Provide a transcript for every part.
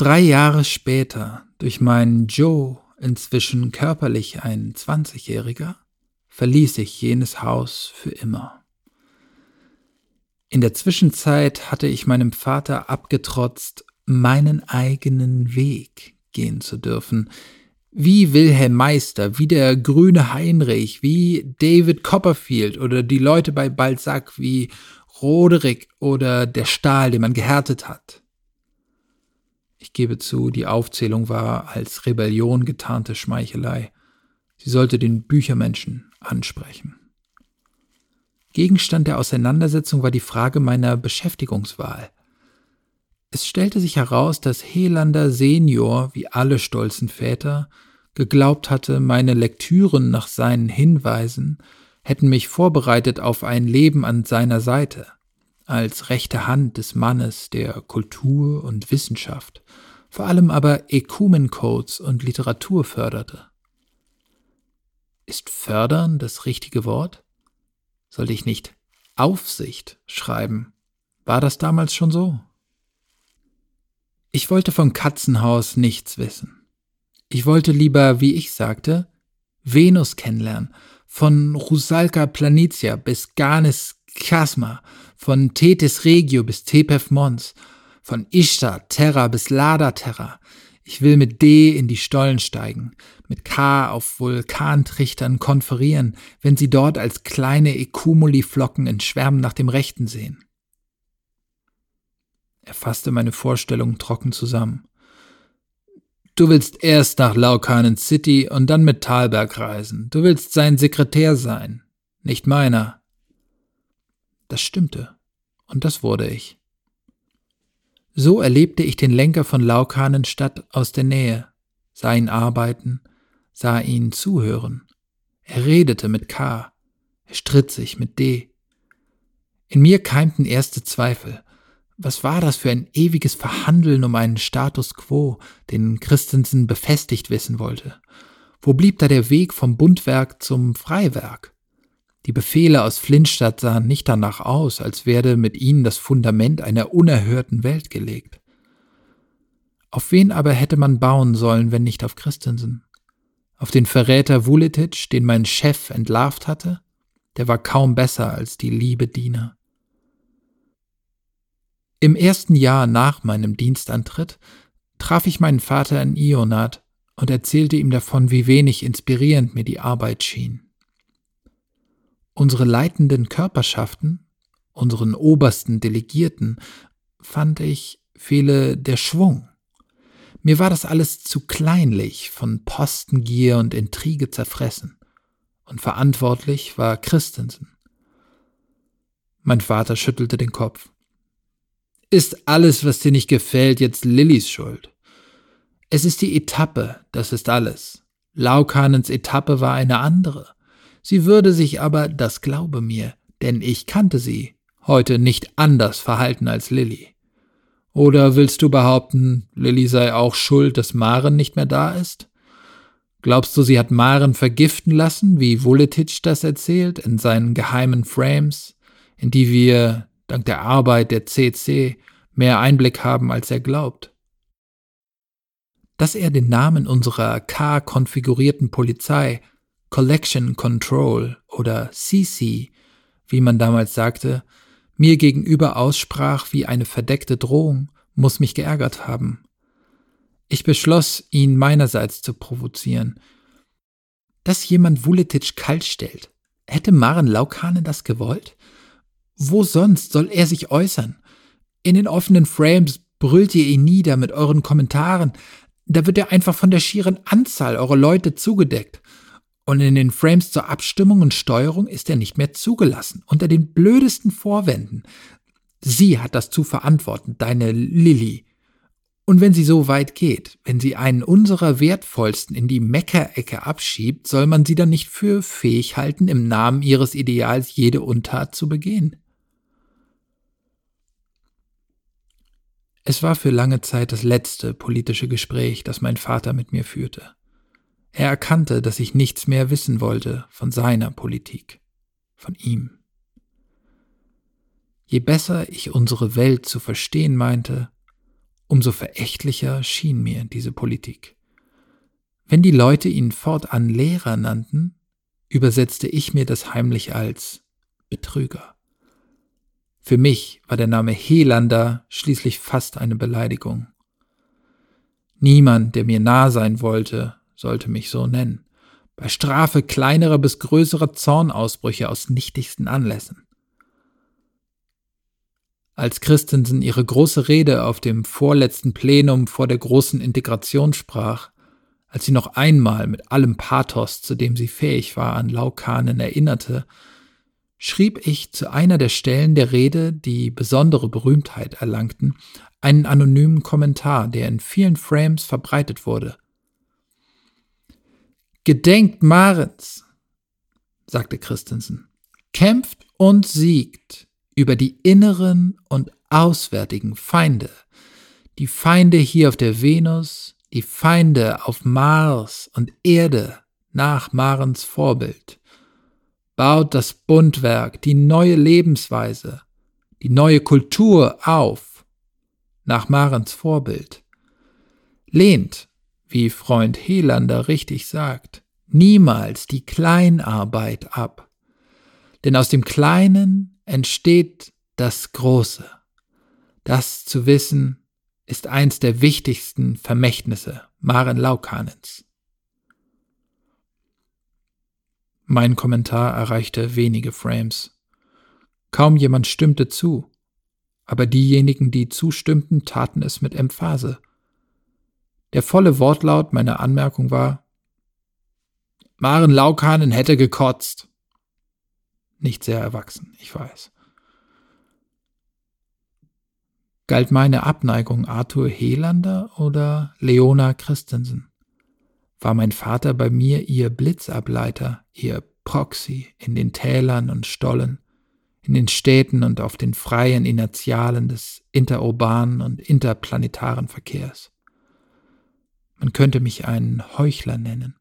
Drei Jahre später, durch meinen Joe, inzwischen körperlich ein Zwanzigjähriger, verließ ich jenes Haus für immer. In der Zwischenzeit hatte ich meinem Vater abgetrotzt, meinen eigenen Weg gehen zu dürfen, wie Wilhelm Meister, wie der grüne Heinrich, wie David Copperfield oder die Leute bei Balzac, wie Roderick oder der Stahl, den man gehärtet hat. Ich gebe zu, die Aufzählung war als Rebellion getarnte Schmeichelei. Sie sollte den Büchermenschen ansprechen. Gegenstand der Auseinandersetzung war die Frage meiner Beschäftigungswahl. Es stellte sich heraus, dass Helander Senior, wie alle stolzen Väter, geglaubt hatte, meine Lektüren nach seinen Hinweisen hätten mich vorbereitet auf ein Leben an seiner Seite, als rechte Hand des Mannes der Kultur und Wissenschaft, vor allem aber Ekumencodes und Literatur förderte. Ist fördern das richtige Wort? Sollte ich nicht Aufsicht schreiben? War das damals schon so? Ich wollte von Katzenhaus nichts wissen. Ich wollte lieber, wie ich sagte, Venus kennenlernen, von Rusalka Planitia bis Ganes Chasma, von Tethys Regio bis Tepef Mons, von Ishtar Terra bis Lada Terra. Ich will mit D in die Stollen steigen, mit K auf Vulkantrichtern konferieren, wenn sie dort als kleine Ekumuli-Flocken in Schwärmen nach dem Rechten sehen. Er fasste meine Vorstellungen trocken zusammen. Du willst erst nach Laukanen City und dann mit Talberg reisen. Du willst sein Sekretär sein, nicht meiner. Das stimmte, und das wurde ich. So erlebte ich den Lenker von Laukanenstadt aus der Nähe, sah ihn arbeiten, sah ihn zuhören. Er redete mit K, er stritt sich mit D. In mir keimten erste Zweifel. Was war das für ein ewiges Verhandeln um einen Status quo, den Christensen befestigt wissen wollte? Wo blieb da der Weg vom Bundwerk zum Freiwerk? Die Befehle aus Flintstadt sahen nicht danach aus, als werde mit ihnen das Fundament einer unerhörten Welt gelegt. Auf wen aber hätte man bauen sollen, wenn nicht auf Christensen? Auf den Verräter Vuletic, den mein Chef entlarvt hatte? Der war kaum besser als die liebe Diener. Im ersten Jahr nach meinem Dienstantritt traf ich meinen Vater in Ionat und erzählte ihm davon, wie wenig inspirierend mir die Arbeit schien. Unsere leitenden Körperschaften, unseren obersten Delegierten, fand ich, fehle der Schwung. Mir war das alles zu kleinlich, von Postengier und Intrige zerfressen. Und verantwortlich war Christensen. Mein Vater schüttelte den Kopf. Ist alles, was dir nicht gefällt, jetzt Lillys Schuld? Es ist die Etappe, das ist alles. Laukanens Etappe war eine andere. Sie würde sich aber, das glaube mir, denn ich kannte sie, heute nicht anders verhalten als Lilly. Oder willst du behaupten, Lilly sei auch schuld, dass Maren nicht mehr da ist? Glaubst du, sie hat Maren vergiften lassen, wie Vuletic das erzählt, in seinen geheimen Frames, in die wir dank der Arbeit der CC mehr Einblick haben, als er glaubt. Dass er den Namen unserer K-konfigurierten Polizei Collection Control oder CC, wie man damals sagte, mir gegenüber aussprach wie eine verdeckte Drohung, muss mich geärgert haben. Ich beschloss, ihn meinerseits zu provozieren. Dass jemand Vuletic kalt stellt, hätte Maren Laukane das gewollt? Wo sonst soll er sich äußern? In den offenen Frames brüllt ihr ihn nieder mit euren Kommentaren. Da wird er einfach von der schieren Anzahl eurer Leute zugedeckt. Und in den Frames zur Abstimmung und Steuerung ist er nicht mehr zugelassen, unter den blödesten Vorwänden. Sie hat das zu verantworten, deine Lilly. Und wenn sie so weit geht, wenn sie einen unserer wertvollsten in die Meckerecke abschiebt, soll man sie dann nicht für fähig halten, im Namen ihres Ideals jede Untat zu begehen? Es war für lange Zeit das letzte politische Gespräch, das mein Vater mit mir führte. Er erkannte, dass ich nichts mehr wissen wollte von seiner Politik, von ihm. Je besser ich unsere Welt zu verstehen meinte, umso verächtlicher schien mir diese Politik. Wenn die Leute ihn fortan Lehrer nannten, übersetzte ich mir das heimlich als Betrüger. Für mich war der Name Helander schließlich fast eine Beleidigung. Niemand, der mir nah sein wollte, sollte mich so nennen, bei Strafe kleinerer bis größerer Zornausbrüche aus nichtigsten Anlässen. Als Christensen ihre große Rede auf dem vorletzten Plenum vor der großen Integration sprach, als sie noch einmal mit allem Pathos, zu dem sie fähig war, an Laukanen erinnerte, schrieb ich zu einer der Stellen der Rede, die besondere Berühmtheit erlangten, einen anonymen Kommentar, der in vielen Frames verbreitet wurde. Gedenkt Marens, sagte Christensen, kämpft und siegt über die inneren und auswärtigen Feinde, die Feinde hier auf der Venus, die Feinde auf Mars und Erde nach Marens Vorbild. Baut das Bundwerk, die neue Lebensweise, die neue Kultur auf, nach Marens Vorbild. Lehnt, wie Freund Helander richtig sagt, niemals die Kleinarbeit ab. Denn aus dem Kleinen entsteht das Große. Das zu wissen, ist eins der wichtigsten Vermächtnisse Maren Laukanens. Mein Kommentar erreichte wenige Frames. Kaum jemand stimmte zu, aber diejenigen, die zustimmten, taten es mit Emphase. Der volle Wortlaut meiner Anmerkung war Maren Laukanen hätte gekotzt. Nicht sehr erwachsen, ich weiß. Galt meine Abneigung Arthur Helander oder Leona Christensen? War mein Vater bei mir ihr Blitzableiter, ihr Proxy in den Tälern und Stollen, in den Städten und auf den freien Inertialen des interurbanen und interplanetaren Verkehrs? Man könnte mich einen Heuchler nennen.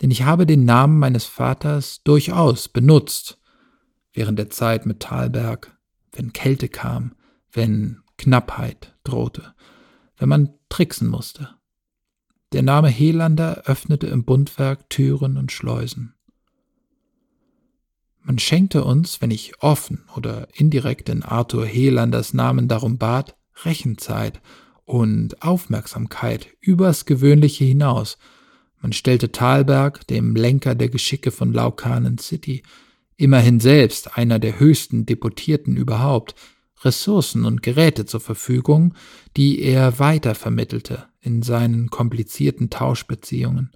Denn ich habe den Namen meines Vaters durchaus benutzt während der Zeit mit Thalberg, wenn Kälte kam, wenn Knappheit drohte, wenn man tricksen musste. Der Name Helander öffnete im Bundwerk Türen und Schleusen. Man schenkte uns, wenn ich offen oder indirekt in Arthur Helanders Namen darum bat, Rechenzeit und Aufmerksamkeit übers Gewöhnliche hinaus. Man stellte Thalberg, dem Lenker der Geschicke von Laukanen City, immerhin selbst einer der höchsten Deputierten überhaupt, Ressourcen und Geräte zur Verfügung, die er weitervermittelte in seinen komplizierten Tauschbeziehungen,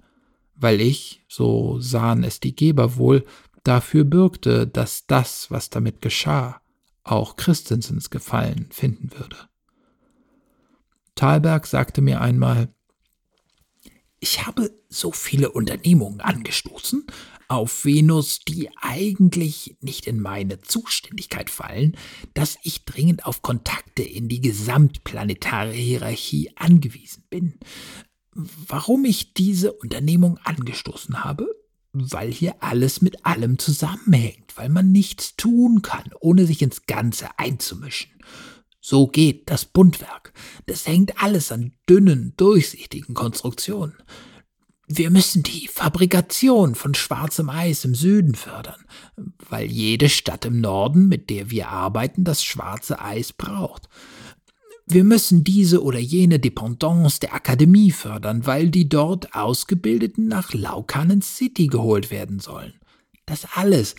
weil ich, so sahen es die Geber wohl, dafür bürgte, dass das, was damit geschah, auch Christensens Gefallen finden würde. Thalberg sagte mir einmal, ich habe so viele Unternehmungen angestoßen, auf Venus, die eigentlich nicht in meine Zuständigkeit fallen, dass ich dringend auf Kontakte in die gesamtplanetare Hierarchie angewiesen bin. Warum ich diese Unternehmung angestoßen habe? Weil hier alles mit allem zusammenhängt, weil man nichts tun kann, ohne sich ins Ganze einzumischen. So geht das Bundwerk. Das hängt alles an dünnen, durchsichtigen Konstruktionen. Wir müssen die Fabrikation von schwarzem Eis im Süden fördern, weil jede Stadt im Norden, mit der wir arbeiten, das schwarze Eis braucht. Wir müssen diese oder jene Dependance der Akademie fördern, weil die dort Ausgebildeten nach Laukanen City geholt werden sollen. Das alles.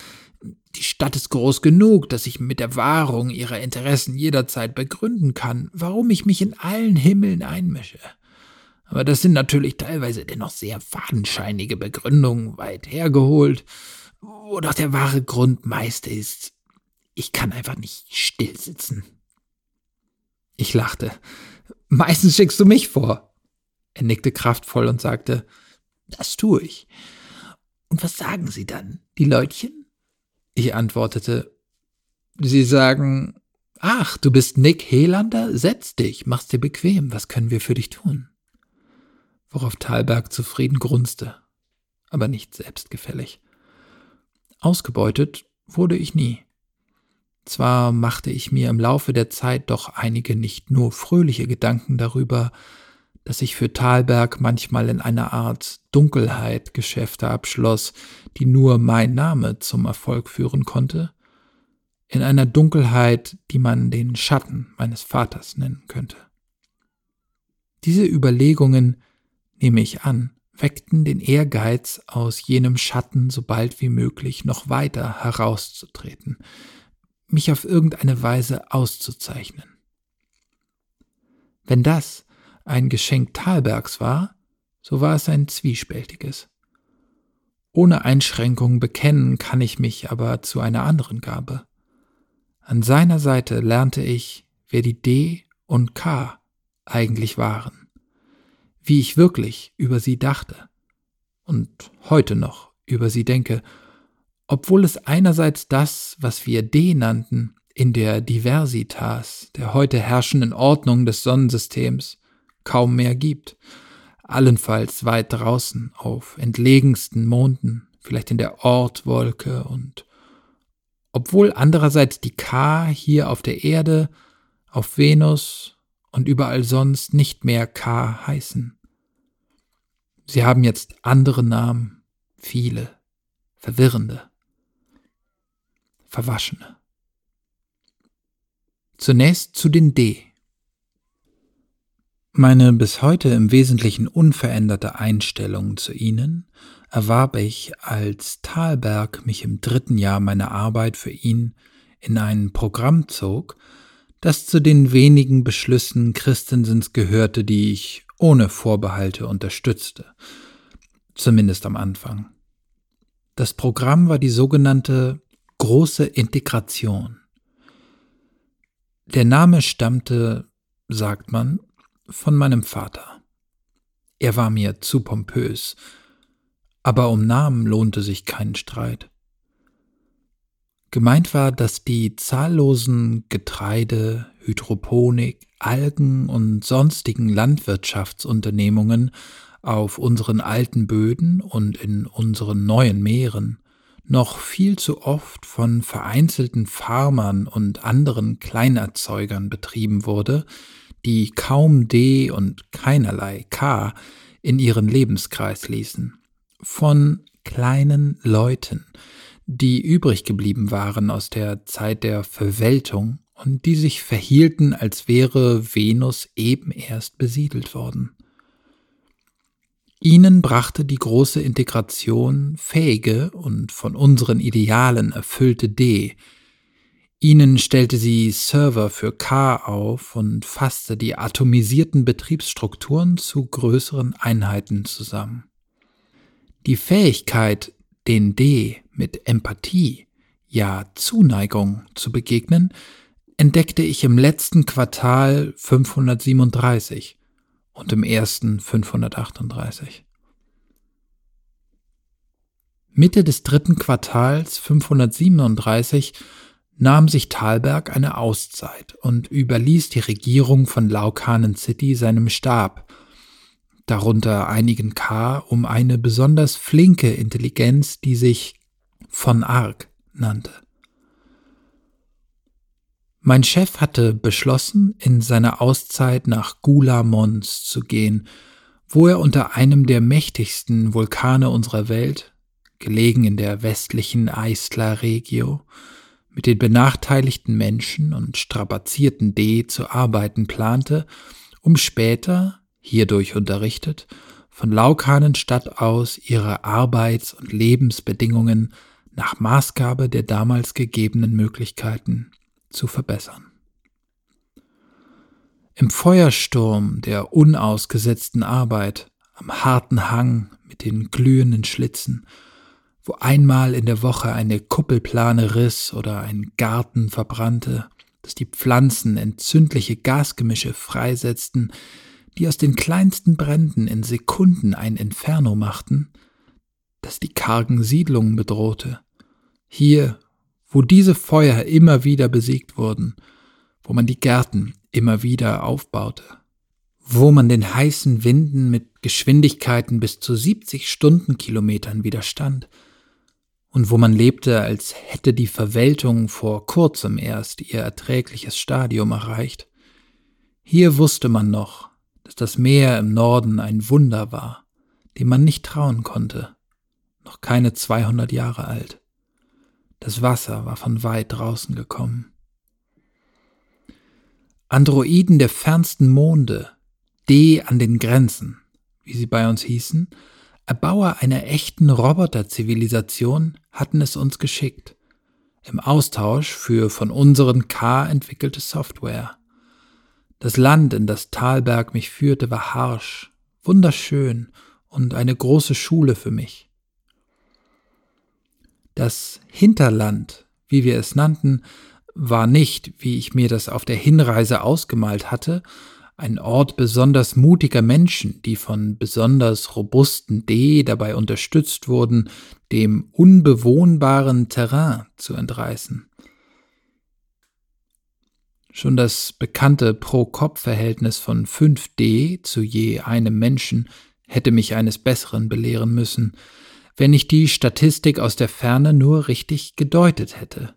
Die Stadt ist groß genug, dass ich mit der Wahrung ihrer Interessen jederzeit begründen kann, warum ich mich in allen Himmeln einmische. Aber das sind natürlich teilweise dennoch sehr fadenscheinige Begründungen weit hergeholt, wo doch der wahre Grund meist ist, ich kann einfach nicht still sitzen. Ich lachte. Meistens schickst du mich vor. Er nickte kraftvoll und sagte, das tue ich. Und was sagen sie dann, die Leutchen? Ich antwortete, sie sagen, ach, du bist Nick Helander, setz dich, mach's dir bequem, was können wir für dich tun? worauf Thalberg zufrieden grunzte, aber nicht selbstgefällig. Ausgebeutet wurde ich nie. Zwar machte ich mir im Laufe der Zeit doch einige nicht nur fröhliche Gedanken darüber, dass ich für Thalberg manchmal in einer Art Dunkelheit Geschäfte abschloss, die nur mein Name zum Erfolg führen konnte, in einer Dunkelheit, die man den Schatten meines Vaters nennen könnte. Diese Überlegungen, nehme ich an, weckten den Ehrgeiz, aus jenem Schatten so bald wie möglich noch weiter herauszutreten, mich auf irgendeine Weise auszuzeichnen. Wenn das ein Geschenk Thalbergs war, so war es ein zwiespältiges. Ohne Einschränkung bekennen kann ich mich aber zu einer anderen Gabe. An seiner Seite lernte ich, wer die D und K eigentlich waren, wie ich wirklich über sie dachte und heute noch über sie denke, obwohl es einerseits das, was wir D nannten, in der Diversitas, der heute herrschenden Ordnung des Sonnensystems, kaum mehr gibt. Allenfalls weit draußen auf entlegensten Monden, vielleicht in der Ortwolke und obwohl andererseits die K hier auf der Erde, auf Venus und überall sonst nicht mehr K heißen. Sie haben jetzt andere Namen, viele, verwirrende, verwaschene. Zunächst zu den D. Meine bis heute im Wesentlichen unveränderte Einstellung zu ihnen erwarb ich, als Thalberg mich im dritten Jahr meiner Arbeit für ihn in ein Programm zog, das zu den wenigen Beschlüssen Christensens gehörte, die ich ohne Vorbehalte unterstützte, zumindest am Anfang. Das Programm war die sogenannte große Integration. Der Name stammte, sagt man, von meinem Vater. Er war mir zu pompös, aber um Namen lohnte sich kein Streit. Gemeint war, dass die zahllosen Getreide, Hydroponik, Algen und sonstigen Landwirtschaftsunternehmungen auf unseren alten Böden und in unseren neuen Meeren noch viel zu oft von vereinzelten Farmern und anderen Kleinerzeugern betrieben wurde, die kaum D und keinerlei K in ihren Lebenskreis ließen. Von kleinen Leuten, die übrig geblieben waren aus der Zeit der Verweltung und die sich verhielten, als wäre Venus eben erst besiedelt worden. Ihnen brachte die große Integration fähige und von unseren Idealen erfüllte D, Ihnen stellte sie Server für K auf und fasste die atomisierten Betriebsstrukturen zu größeren Einheiten zusammen. Die Fähigkeit, den D mit Empathie, ja Zuneigung zu begegnen, entdeckte ich im letzten Quartal 537 und im ersten 538. Mitte des dritten Quartals 537 nahm sich Thalberg eine Auszeit und überließ die Regierung von Laukanen City seinem Stab, darunter einigen K, um eine besonders flinke Intelligenz, die sich von Arc nannte. Mein Chef hatte beschlossen, in seiner Auszeit nach Gula Mons zu gehen, wo er unter einem der mächtigsten Vulkane unserer Welt, gelegen in der westlichen Eisler Regio, mit den benachteiligten Menschen und strapazierten D zu arbeiten plante, um später, hierdurch unterrichtet, von Laukanenstadt aus ihre Arbeits- und Lebensbedingungen nach Maßgabe der damals gegebenen Möglichkeiten zu verbessern. Im Feuersturm der unausgesetzten Arbeit, am harten Hang mit den glühenden Schlitzen wo einmal in der Woche eine Kuppelplane riss oder ein Garten verbrannte, dass die Pflanzen entzündliche Gasgemische freisetzten, die aus den kleinsten Bränden in Sekunden ein Inferno machten, das die kargen Siedlungen bedrohte. Hier, wo diese Feuer immer wieder besiegt wurden, wo man die Gärten immer wieder aufbaute, wo man den heißen Winden mit Geschwindigkeiten bis zu 70 Stundenkilometern widerstand, und wo man lebte, als hätte die Verweltung vor kurzem erst ihr erträgliches Stadium erreicht. Hier wusste man noch, dass das Meer im Norden ein Wunder war, dem man nicht trauen konnte, noch keine 200 Jahre alt. Das Wasser war von weit draußen gekommen. Androiden der fernsten Monde, D an den Grenzen, wie sie bei uns hießen, Erbauer einer echten Roboterzivilisation hatten es uns geschickt, im Austausch für von unseren K entwickelte Software. Das Land, in das Talberg mich führte, war harsch, wunderschön und eine große Schule für mich. Das Hinterland, wie wir es nannten, war nicht, wie ich mir das auf der Hinreise ausgemalt hatte, ein Ort besonders mutiger Menschen, die von besonders robusten D dabei unterstützt wurden, dem unbewohnbaren Terrain zu entreißen. Schon das bekannte Pro-Kopf-Verhältnis von 5D zu je einem Menschen hätte mich eines Besseren belehren müssen, wenn ich die Statistik aus der Ferne nur richtig gedeutet hätte.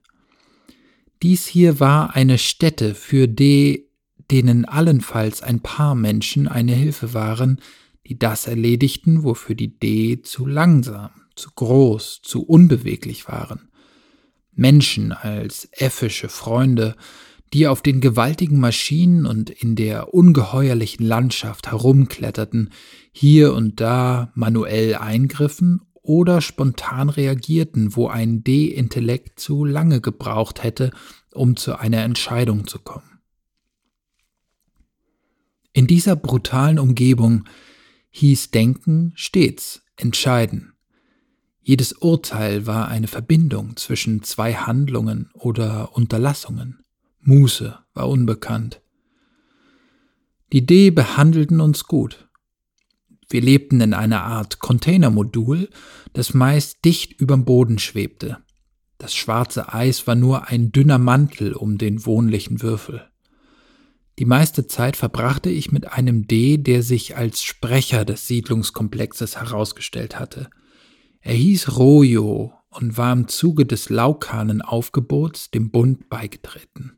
Dies hier war eine Stätte für D denen allenfalls ein paar Menschen eine Hilfe waren, die das erledigten, wofür die D zu langsam, zu groß, zu unbeweglich waren. Menschen als äffische Freunde, die auf den gewaltigen Maschinen und in der ungeheuerlichen Landschaft herumkletterten, hier und da manuell eingriffen oder spontan reagierten, wo ein D-Intellekt zu lange gebraucht hätte, um zu einer Entscheidung zu kommen. In dieser brutalen Umgebung hieß Denken stets entscheiden. Jedes Urteil war eine Verbindung zwischen zwei Handlungen oder Unterlassungen. Muße war unbekannt. Die D behandelten uns gut. Wir lebten in einer Art Containermodul, das meist dicht überm Boden schwebte. Das schwarze Eis war nur ein dünner Mantel um den wohnlichen Würfel. Die meiste Zeit verbrachte ich mit einem D, der sich als Sprecher des Siedlungskomplexes herausgestellt hatte. Er hieß Rojo und war im Zuge des Laukanenaufgebots dem Bund beigetreten.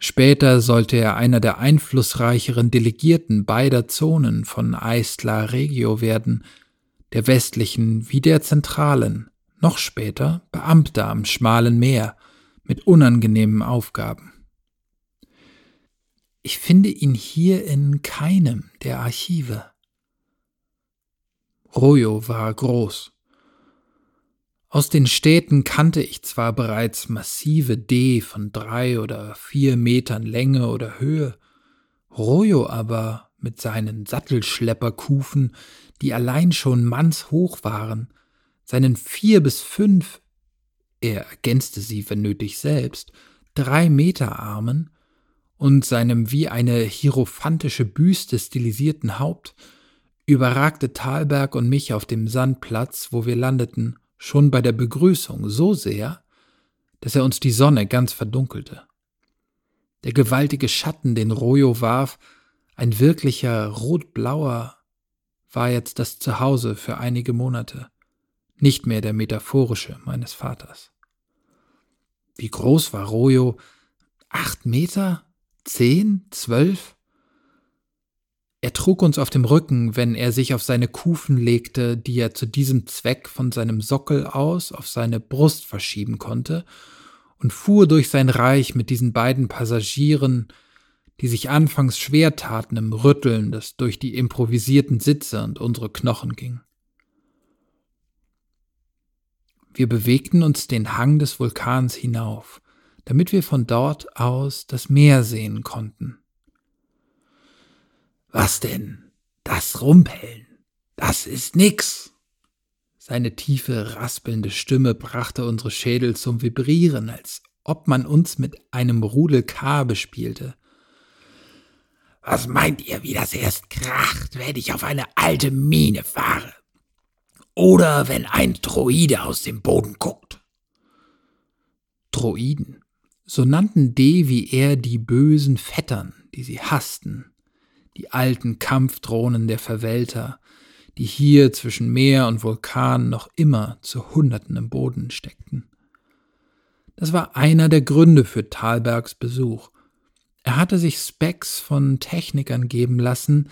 Später sollte er einer der einflussreicheren Delegierten beider Zonen von Aistla Regio werden, der westlichen wie der zentralen, noch später Beamter am schmalen Meer mit unangenehmen Aufgaben. Ich finde ihn hier in keinem der Archive. Royo war groß. Aus den Städten kannte ich zwar bereits massive D von drei oder vier Metern Länge oder Höhe, Royo aber mit seinen Sattelschlepperkufen, die allein schon mannshoch waren, seinen vier bis fünf, er ergänzte sie, wenn nötig selbst, drei Meter Armen, und seinem wie eine hierophantische Büste stilisierten Haupt überragte Talberg und mich auf dem Sandplatz, wo wir landeten, schon bei der Begrüßung so sehr, dass er uns die Sonne ganz verdunkelte. Der gewaltige Schatten, den Rojo warf, ein wirklicher rotblauer, war jetzt das Zuhause für einige Monate, nicht mehr der metaphorische meines Vaters. Wie groß war Rojo? Acht Meter? Zehn, zwölf? Er trug uns auf dem Rücken, wenn er sich auf seine Kufen legte, die er zu diesem Zweck von seinem Sockel aus auf seine Brust verschieben konnte, und fuhr durch sein Reich mit diesen beiden Passagieren, die sich anfangs schwer taten im Rütteln, das durch die improvisierten Sitze und unsere Knochen ging. Wir bewegten uns den Hang des Vulkans hinauf damit wir von dort aus das Meer sehen konnten. Was denn? Das Rumpeln? Das ist nix. Seine tiefe, raspelnde Stimme brachte unsere Schädel zum Vibrieren, als ob man uns mit einem Rudel K bespielte. Was meint ihr, wie das erst kracht, wenn ich auf eine alte Mine fahre? Oder wenn ein Droide aus dem Boden guckt? Droiden. So nannten D wie er die bösen Vettern, die sie hassten, die alten Kampfdrohnen der Verwälter, die hier zwischen Meer und Vulkan noch immer zu Hunderten im Boden steckten. Das war einer der Gründe für Thalbergs Besuch. Er hatte sich Specs von Technikern geben lassen,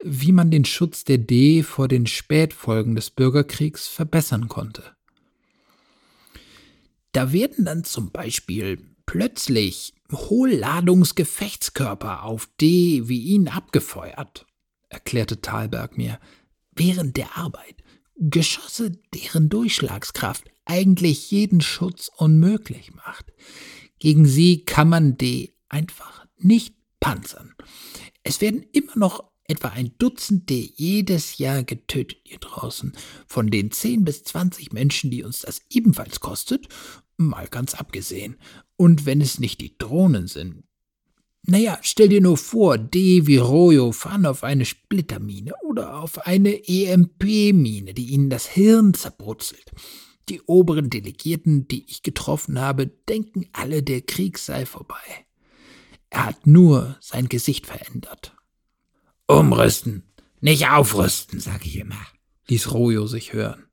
wie man den Schutz der D vor den Spätfolgen des Bürgerkriegs verbessern konnte. Da werden dann zum Beispiel plötzlich Hohlladungsgefechtskörper auf D wie ihn abgefeuert, erklärte Thalberg mir, während der Arbeit. Geschosse, deren Durchschlagskraft eigentlich jeden Schutz unmöglich macht. Gegen sie kann man D einfach nicht panzern. Es werden immer noch etwa ein Dutzend D jedes Jahr getötet hier draußen, von den 10 bis 20 Menschen, die uns das ebenfalls kostet, mal ganz abgesehen. Und wenn es nicht die Drohnen sind. Naja, stell dir nur vor, D wie Royo fahren auf eine Splittermine oder auf eine EMP-Mine, die ihnen das Hirn zerbrutzelt. Die oberen Delegierten, die ich getroffen habe, denken alle, der Krieg sei vorbei. Er hat nur sein Gesicht verändert. Umrüsten, nicht aufrüsten, sag ich immer, ließ Rojo sich hören.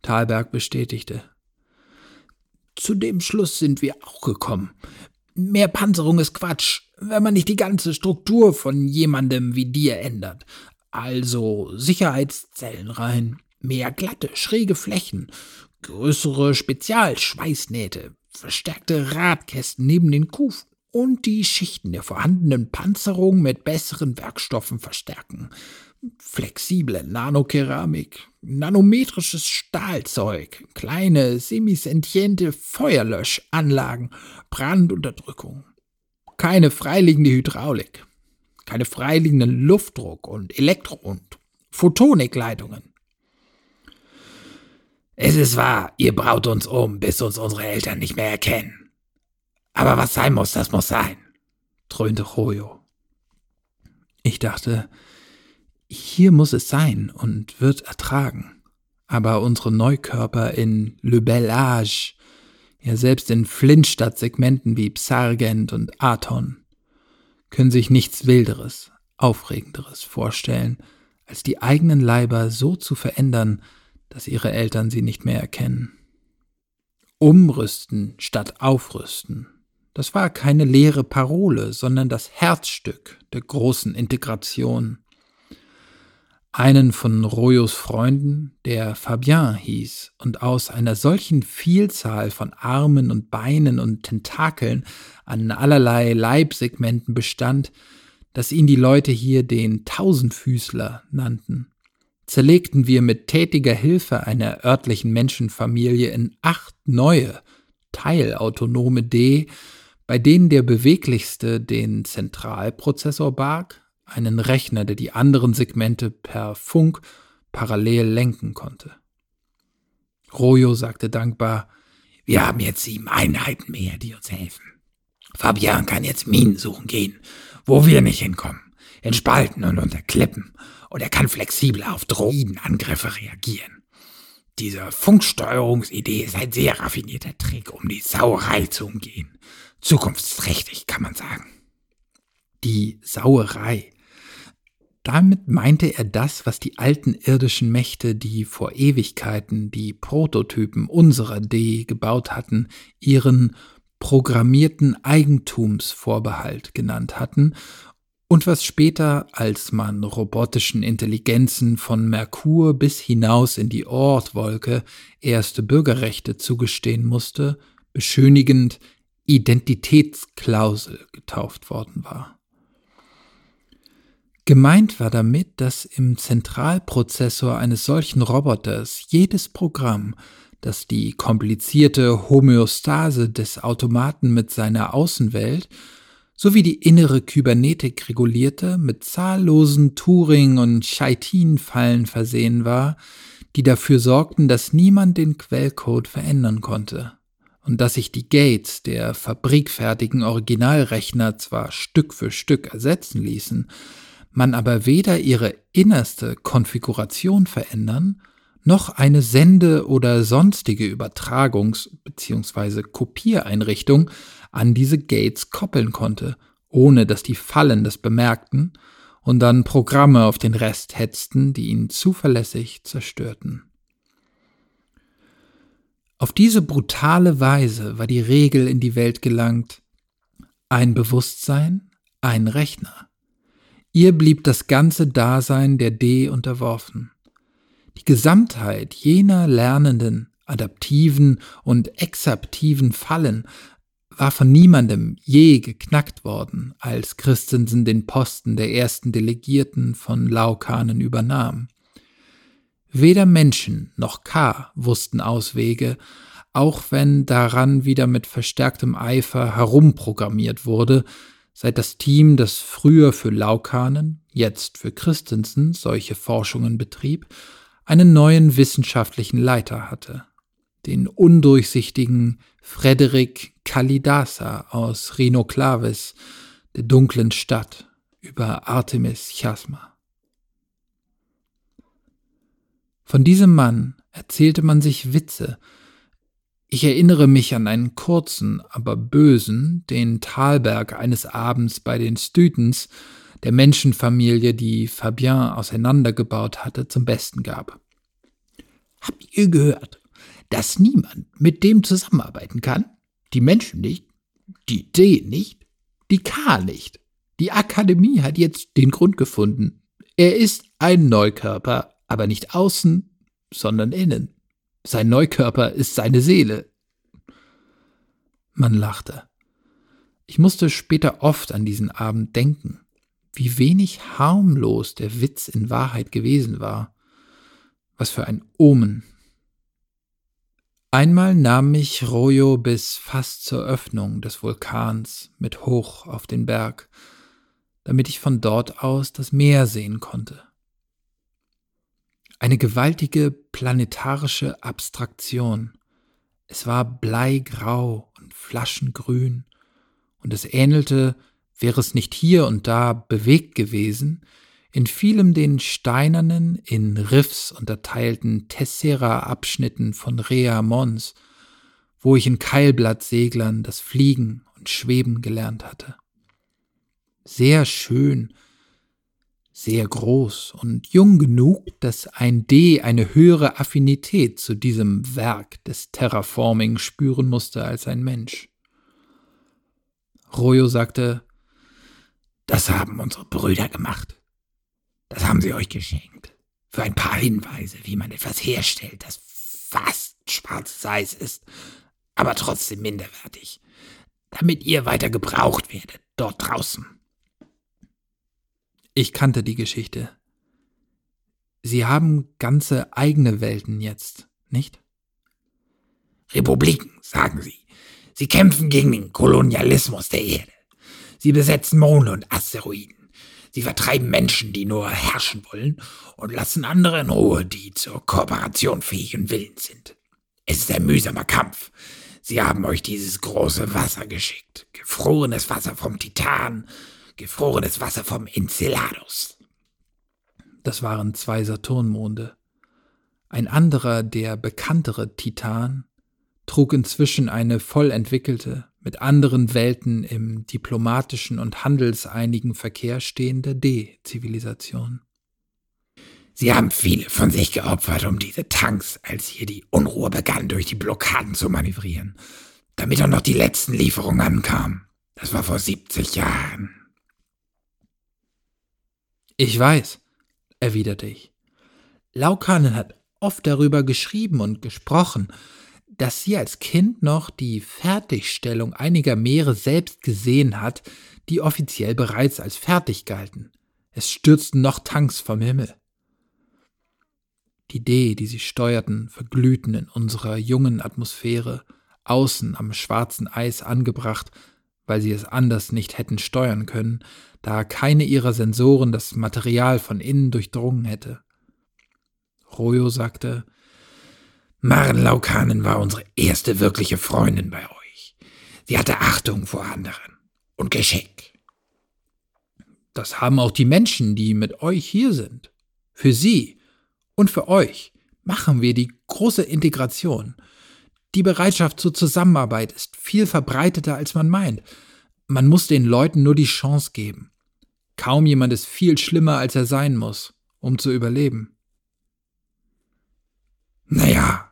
Thalberg bestätigte. Zu dem Schluss sind wir auch gekommen. Mehr Panzerung ist Quatsch, wenn man nicht die ganze Struktur von jemandem wie dir ändert. Also Sicherheitszellen rein, mehr glatte, schräge Flächen, größere Spezialschweißnähte, verstärkte Radkästen neben den Kufen und die Schichten der vorhandenen Panzerung mit besseren Werkstoffen verstärken. Flexible Nanokeramik, nanometrisches Stahlzeug, kleine semisentiente Feuerlöschanlagen, Brandunterdrückung. Keine freiliegende Hydraulik, keine freiliegenden Luftdruck- und Elektro- und Photonikleitungen. Es ist wahr, ihr braut uns um, bis uns unsere Eltern nicht mehr erkennen. Aber was sein muss, das muss sein, dröhnte Rojo. Ich dachte, hier muss es sein und wird ertragen. Aber unsere Neukörper in Le Bel Age, ja selbst in Flintstadt-Segmenten wie Psargent und Aton, können sich nichts Wilderes, Aufregenderes vorstellen, als die eigenen Leiber so zu verändern, dass ihre Eltern sie nicht mehr erkennen. Umrüsten statt aufrüsten, das war keine leere Parole, sondern das Herzstück der großen Integration. Einen von Royos Freunden, der Fabien hieß und aus einer solchen Vielzahl von Armen und Beinen und Tentakeln an allerlei Leibsegmenten bestand, dass ihn die Leute hier den Tausendfüßler nannten, zerlegten wir mit tätiger Hilfe einer örtlichen Menschenfamilie in acht neue, teilautonome D, bei denen der beweglichste den Zentralprozessor barg, einen Rechner, der die anderen Segmente per Funk parallel lenken konnte. Rojo sagte dankbar, wir haben jetzt sieben Einheiten mehr, die uns helfen. Fabian kann jetzt Minen suchen gehen, wo wir nicht hinkommen, in Spalten und unter Klippen, und er kann flexibel auf Droidenangriffe reagieren. Diese Funksteuerungsidee ist ein sehr raffinierter Trick, um die Sauerei zu umgehen. Zukunftsträchtig, kann man sagen. Die Sauerei. Damit meinte er das, was die alten irdischen Mächte, die vor Ewigkeiten die Prototypen unserer D gebaut hatten, ihren programmierten Eigentumsvorbehalt genannt hatten und was später, als man robotischen Intelligenzen von Merkur bis hinaus in die Ortwolke erste Bürgerrechte zugestehen musste, beschönigend Identitätsklausel getauft worden war. Gemeint war damit, dass im Zentralprozessor eines solchen Roboters jedes Programm, das die komplizierte Homöostase des Automaten mit seiner Außenwelt sowie die innere Kybernetik regulierte, mit zahllosen Turing- und Chaitin-Fallen versehen war, die dafür sorgten, dass niemand den Quellcode verändern konnte und dass sich die Gates der fabrikfertigen Originalrechner zwar Stück für Stück ersetzen ließen, man aber weder ihre innerste Konfiguration verändern, noch eine Sende- oder sonstige Übertragungs- bzw. Kopiereinrichtung an diese Gates koppeln konnte, ohne dass die Fallen das bemerkten und dann Programme auf den Rest hetzten, die ihn zuverlässig zerstörten. Auf diese brutale Weise war die Regel in die Welt gelangt, ein Bewusstsein, ein Rechner. Ihr blieb das ganze Dasein der D unterworfen. Die Gesamtheit jener lernenden, adaptiven und exaptiven Fallen war von niemandem je geknackt worden, als Christensen den Posten der ersten Delegierten von Laukanen übernahm. Weder Menschen noch K wussten Auswege, auch wenn daran wieder mit verstärktem Eifer herumprogrammiert wurde, seit das Team, das früher für Laukanen, jetzt für Christensen solche Forschungen betrieb, einen neuen wissenschaftlichen Leiter hatte, den undurchsichtigen Frederik Kalidasa aus Rhinoklavis, der dunklen Stadt über Artemis Chasma. Von diesem Mann erzählte man sich Witze. Ich erinnere mich an einen kurzen, aber bösen, den Talberg eines Abends bei den Stütens, der Menschenfamilie, die Fabien auseinandergebaut hatte, zum Besten gab. Habt ihr gehört, dass niemand mit dem zusammenarbeiten kann? Die Menschen nicht, die D nicht, die K nicht. Die Akademie hat jetzt den Grund gefunden. Er ist ein Neukörper, aber nicht außen, sondern innen. Sein Neukörper ist seine Seele. Man lachte. Ich musste später oft an diesen Abend denken wie wenig harmlos der Witz in Wahrheit gewesen war. Was für ein Omen. Einmal nahm mich Royo bis fast zur Öffnung des Vulkans mit hoch auf den Berg, damit ich von dort aus das Meer sehen konnte. Eine gewaltige planetarische Abstraktion. Es war bleigrau und flaschengrün, und es ähnelte wäre es nicht hier und da bewegt gewesen, in vielem den steinernen, in Riffs unterteilten Tessera-Abschnitten von Rea Mons, wo ich in Keilblattseglern das Fliegen und Schweben gelernt hatte. Sehr schön, sehr groß und jung genug, dass ein D eine höhere Affinität zu diesem Werk des Terraforming spüren musste als ein Mensch. Royo sagte, das haben unsere Brüder gemacht. Das haben sie euch geschenkt. Für ein paar Hinweise, wie man etwas herstellt, das fast schwarzes Eis ist, aber trotzdem minderwertig. Damit ihr weiter gebraucht werdet, dort draußen. Ich kannte die Geschichte. Sie haben ganze eigene Welten jetzt, nicht? Republiken, sagen Sie. Sie kämpfen gegen den Kolonialismus der Erde. Sie besetzen Monde und Asteroiden. Sie vertreiben Menschen, die nur herrschen wollen, und lassen andere in Ruhe, die zur Kooperation fähig und willens sind. Es ist ein mühsamer Kampf. Sie haben euch dieses große Wasser geschickt. Gefrorenes Wasser vom Titan, gefrorenes Wasser vom Enceladus. Das waren zwei Saturnmonde. Ein anderer, der bekanntere Titan, trug inzwischen eine voll entwickelte, mit anderen Welten im diplomatischen und handelseinigen Verkehr stehende D-Zivilisation. Sie haben viele von sich geopfert, um diese Tanks, als hier die Unruhe begann, durch die Blockaden zu manövrieren, damit auch noch die letzten Lieferungen ankamen. Das war vor 70 Jahren. Ich weiß, erwiderte ich. Laukanen hat oft darüber geschrieben und gesprochen, dass sie als Kind noch die Fertigstellung einiger Meere selbst gesehen hat, die offiziell bereits als fertig galten. Es stürzten noch Tanks vom Himmel. Die Idee, die sie steuerten, verglühten in unserer jungen Atmosphäre, außen am schwarzen Eis angebracht, weil sie es anders nicht hätten steuern können, da keine ihrer Sensoren das Material von innen durchdrungen hätte. Royo sagte, Maren Laukanen war unsere erste wirkliche Freundin bei euch. Sie hatte Achtung vor anderen und Geschick. Das haben auch die Menschen, die mit euch hier sind. Für sie und für euch machen wir die große Integration. Die Bereitschaft zur Zusammenarbeit ist viel verbreiteter, als man meint. Man muss den Leuten nur die Chance geben. Kaum jemand ist viel schlimmer, als er sein muss, um zu überleben. Naja,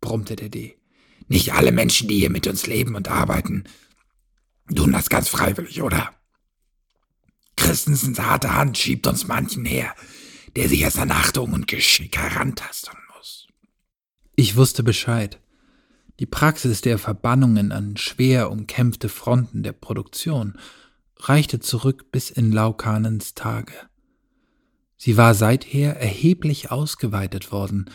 brummte der D. Nicht alle Menschen, die hier mit uns leben und arbeiten, tun das ganz freiwillig, oder? Christensens harte Hand schiebt uns manchen her, der sich erst an Achtung und Geschick herantasten muss. Ich wusste Bescheid. Die Praxis der Verbannungen an schwer umkämpfte Fronten der Produktion reichte zurück bis in Laukanens Tage. Sie war seither erheblich ausgeweitet worden,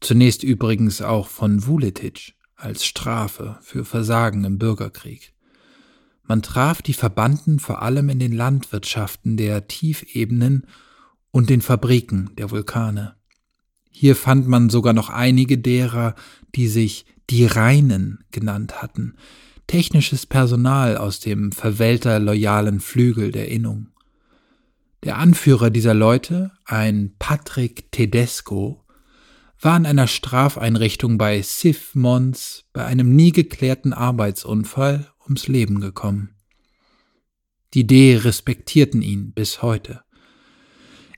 zunächst übrigens auch von Vuletic als Strafe für Versagen im Bürgerkrieg. Man traf die Verbannten vor allem in den Landwirtschaften der Tiefebenen und den Fabriken der Vulkane. Hier fand man sogar noch einige derer, die sich die Reinen genannt hatten, technisches Personal aus dem Verwälter loyalen Flügel der Innung. Der Anführer dieser Leute, ein Patrick Tedesco, war in einer Strafeinrichtung bei Sif Mons bei einem nie geklärten Arbeitsunfall ums Leben gekommen. Die D respektierten ihn bis heute.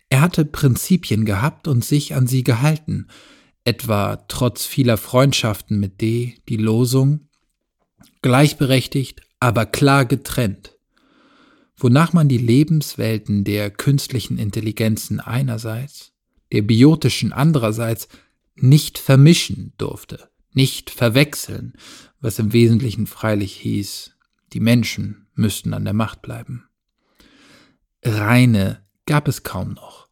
Er hatte Prinzipien gehabt und sich an sie gehalten, etwa trotz vieler Freundschaften mit D die Losung gleichberechtigt, aber klar getrennt, wonach man die Lebenswelten der künstlichen Intelligenzen einerseits, der biotischen andererseits nicht vermischen durfte, nicht verwechseln, was im Wesentlichen freilich hieß, die Menschen müssten an der Macht bleiben. Reine gab es kaum noch.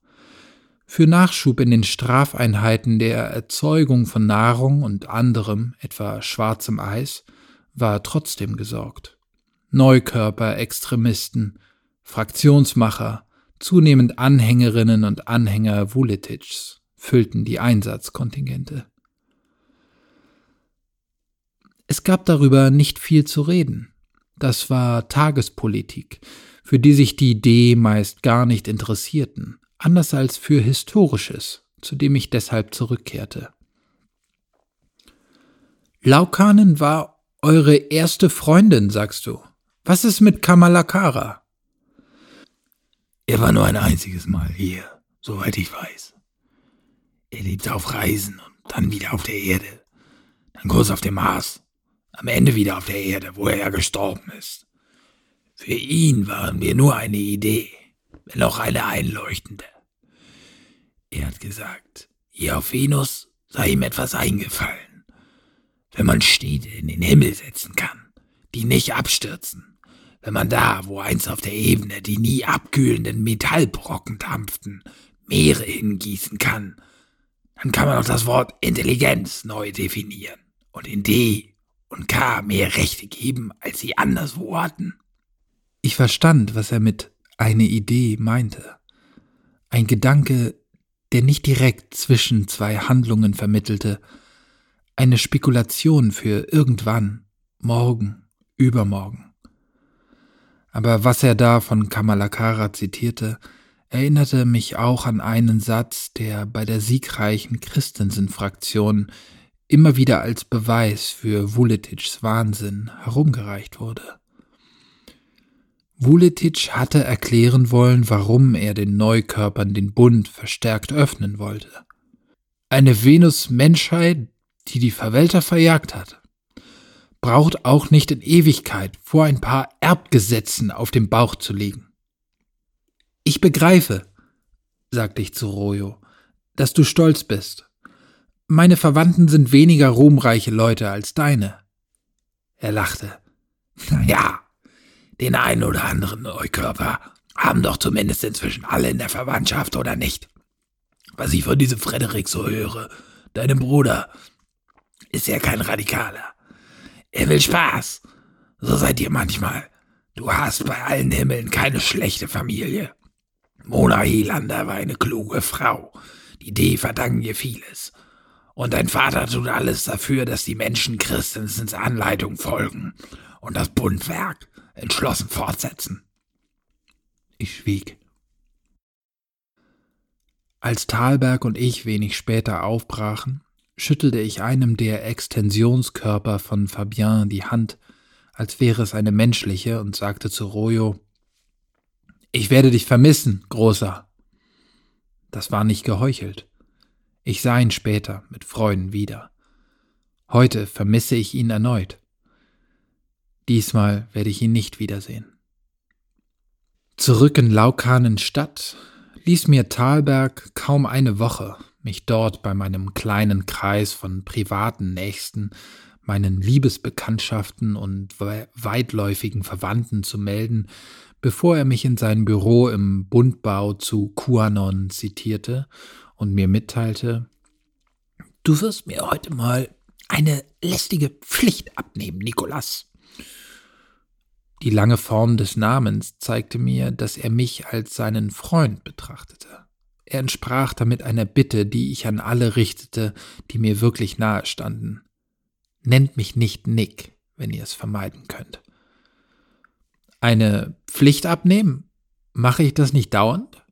Für Nachschub in den Strafeinheiten der Erzeugung von Nahrung und anderem, etwa schwarzem Eis, war trotzdem gesorgt. Neukörper, Extremisten, Fraktionsmacher, zunehmend Anhängerinnen und Anhänger Vuletics füllten die Einsatzkontingente. Es gab darüber nicht viel zu reden. Das war Tagespolitik, für die sich die D meist gar nicht interessierten, anders als für Historisches, zu dem ich deshalb zurückkehrte. Laukanen war eure erste Freundin, sagst du. Was ist mit Kamalakara? Er war nur ein einziges Mal hier, soweit ich weiß. Er lebte auf Reisen und dann wieder auf der Erde, dann kurz auf dem Mars, am Ende wieder auf der Erde, wo er ja gestorben ist. Für ihn waren wir nur eine Idee, wenn auch eine einleuchtende. Er hat gesagt, hier auf Venus sei ihm etwas eingefallen. Wenn man Städte in den Himmel setzen kann, die nicht abstürzen, wenn man da, wo einst auf der Ebene die nie abkühlenden Metallbrocken dampften, Meere hingießen kann, dann kann man auch das Wort Intelligenz neu definieren und in D und K mehr Rechte geben, als sie anderswo hatten. Ich verstand, was er mit eine Idee meinte. Ein Gedanke, der nicht direkt zwischen zwei Handlungen vermittelte, eine Spekulation für irgendwann, morgen, übermorgen. Aber was er da von Kamalakara zitierte, erinnerte mich auch an einen Satz, der bei der siegreichen Christensen-Fraktion immer wieder als Beweis für Vuletics Wahnsinn herumgereicht wurde. Vuletic hatte erklären wollen, warum er den Neukörpern den Bund verstärkt öffnen wollte. Eine Venus-Menschheit, die die Verwälter verjagt hat, braucht auch nicht in Ewigkeit vor ein paar Erbgesetzen auf dem Bauch zu liegen. Ich begreife, sagte ich zu Rojo, dass du stolz bist. Meine Verwandten sind weniger ruhmreiche Leute als deine. Er lachte. Ja, den einen oder anderen Neukörper haben doch zumindest inzwischen alle in der Verwandtschaft, oder nicht? Was ich von diesem Frederik so höre, deinem Bruder, ist ja kein Radikaler. Er will Spaß. So seid ihr manchmal. Du hast bei allen Himmeln keine schlechte Familie. Mona Helander war eine kluge Frau. Die D verdanken ihr vieles. Und dein Vater tut alles dafür, dass die Menschen Christensens Anleitung folgen und das Bundwerk entschlossen fortsetzen. Ich schwieg. Als Thalberg und ich wenig später aufbrachen, schüttelte ich einem der Extensionskörper von Fabien die Hand, als wäre es eine menschliche, und sagte zu Royo, Ich werde dich vermissen, Großer. Das war nicht geheuchelt. Ich sah ihn später mit Freuden wieder. Heute vermisse ich ihn erneut. Diesmal werde ich ihn nicht wiedersehen. Zurück in Laukanen Stadt ließ mir Thalberg kaum eine Woche, mich dort bei meinem kleinen Kreis von privaten Nächsten, meinen Liebesbekanntschaften und weitläufigen Verwandten zu melden, bevor er mich in sein Büro im Bundbau zu QAnon zitierte und mir mitteilte, Du wirst mir heute mal eine lästige Pflicht abnehmen, Nikolas. Die lange Form des Namens zeigte mir, dass er mich als seinen Freund betrachtete. Er entsprach damit einer Bitte, die ich an alle richtete, die mir wirklich nahe standen. Nennt mich nicht Nick, wenn ihr es vermeiden könnt. Eine Pflicht abnehmen? Mache ich das nicht dauernd?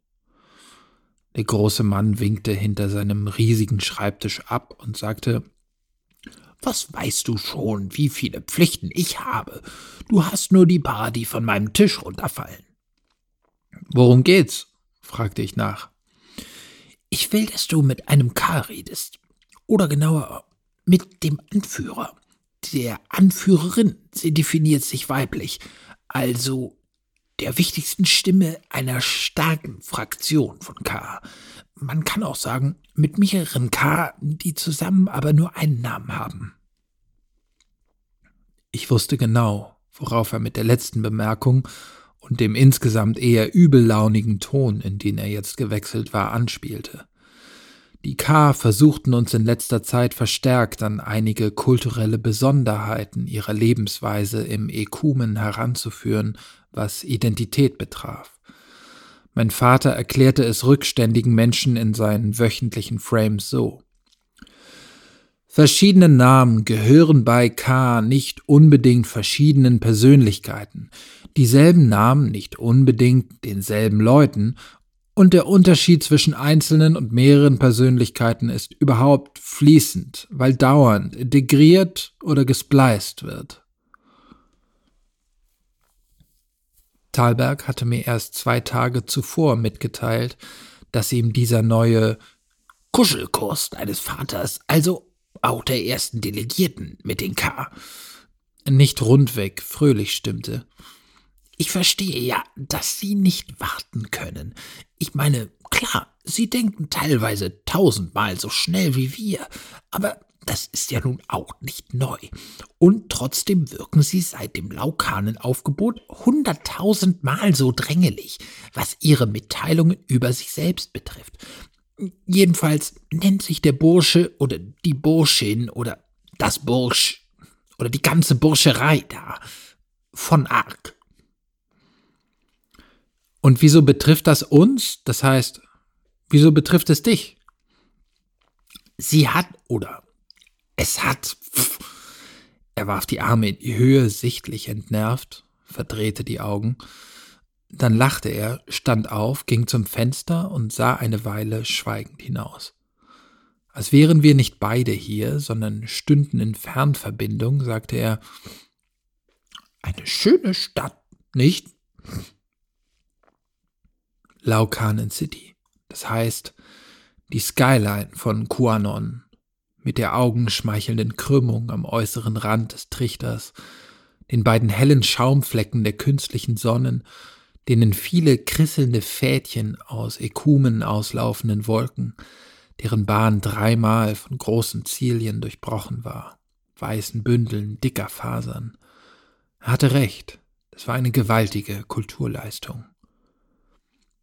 Der große Mann winkte hinter seinem riesigen Schreibtisch ab und sagte Was weißt du schon, wie viele Pflichten ich habe? Du hast nur die paar, die von meinem Tisch runterfallen. Worum geht's? fragte ich nach. Ich will, dass du mit einem K redest. Oder genauer, mit dem Anführer. Der Anführerin, sie definiert sich weiblich. Also der wichtigsten Stimme einer starken Fraktion von K. Man kann auch sagen, mit mehreren K, die zusammen aber nur einen Namen haben. Ich wusste genau, worauf er mit der letzten Bemerkung und dem insgesamt eher übellaunigen Ton, in den er jetzt gewechselt war, anspielte. Die K versuchten uns in letzter Zeit verstärkt an einige kulturelle Besonderheiten ihrer Lebensweise im Ekumen heranzuführen, was Identität betraf. Mein Vater erklärte es rückständigen Menschen in seinen wöchentlichen Frames so. Verschiedene Namen gehören bei K nicht unbedingt verschiedenen Persönlichkeiten, dieselben Namen nicht unbedingt denselben Leuten und der Unterschied zwischen einzelnen und mehreren Persönlichkeiten ist überhaupt fließend, weil dauernd integriert oder gespleist wird. Thalberg hatte mir erst zwei Tage zuvor mitgeteilt, dass ihm dieser neue Kuschelkurs deines Vaters, also auch der ersten Delegierten mit den K, nicht rundweg fröhlich stimmte. Ich verstehe ja, dass Sie nicht warten können. Ich meine, klar, Sie denken teilweise tausendmal so schnell wie wir, aber das ist ja nun auch nicht neu. Und trotzdem wirken Sie seit dem Laukanenaufgebot hunderttausendmal so drängelig, was Ihre Mitteilungen über sich selbst betrifft. Jedenfalls nennt sich der Bursche oder die Burschin oder das Bursch oder die ganze Burscherei da von Ark. Und wieso betrifft das uns? Das heißt, wieso betrifft es dich? Sie hat oder es hat. Pff, er warf die Arme in die Höhe, sichtlich entnervt, verdrehte die Augen. Dann lachte er, stand auf, ging zum Fenster und sah eine Weile schweigend hinaus. Als wären wir nicht beide hier, sondern stünden in Fernverbindung, sagte er Eine schöne Stadt, nicht? Laukanen City. Das heißt, die Skyline von Kuanon mit der augenschmeichelnden Krümmung am äußeren Rand des Trichters, den beiden hellen Schaumflecken der künstlichen Sonnen, denen viele krisselnde Fädchen aus Ekumen auslaufenden Wolken, deren Bahn dreimal von großen Zilien durchbrochen war, weißen Bündeln dicker Fasern. Er hatte recht, es war eine gewaltige Kulturleistung.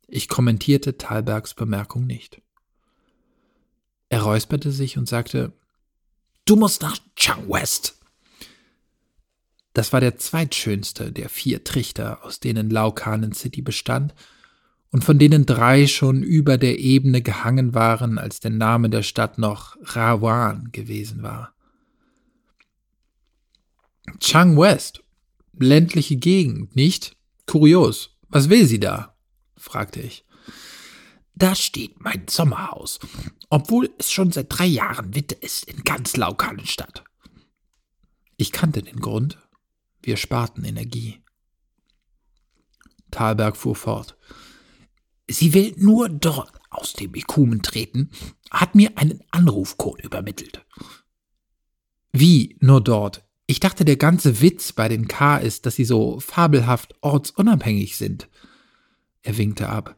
Ich kommentierte Thalbergs Bemerkung nicht. Er räusperte sich und sagte, Du musst nach Chang West. Das war der zweitschönste der vier Trichter, aus denen Laukanen City bestand und von denen drei schon über der Ebene gehangen waren, als der Name der Stadt noch Rawan gewesen war. Chang West, ländliche Gegend, nicht? Kurios. Was will sie da? fragte ich. Da steht mein Sommerhaus, obwohl es schon seit drei Jahren Witte ist in ganz Laukanenstadt. Ich kannte den Grund. Wir sparten Energie. Thalberg fuhr fort. Sie will nur dort aus dem Ekumen treten, hat mir einen Anrufcode übermittelt. Wie nur dort? Ich dachte, der ganze Witz bei den K ist, dass sie so fabelhaft ortsunabhängig sind. Er winkte ab.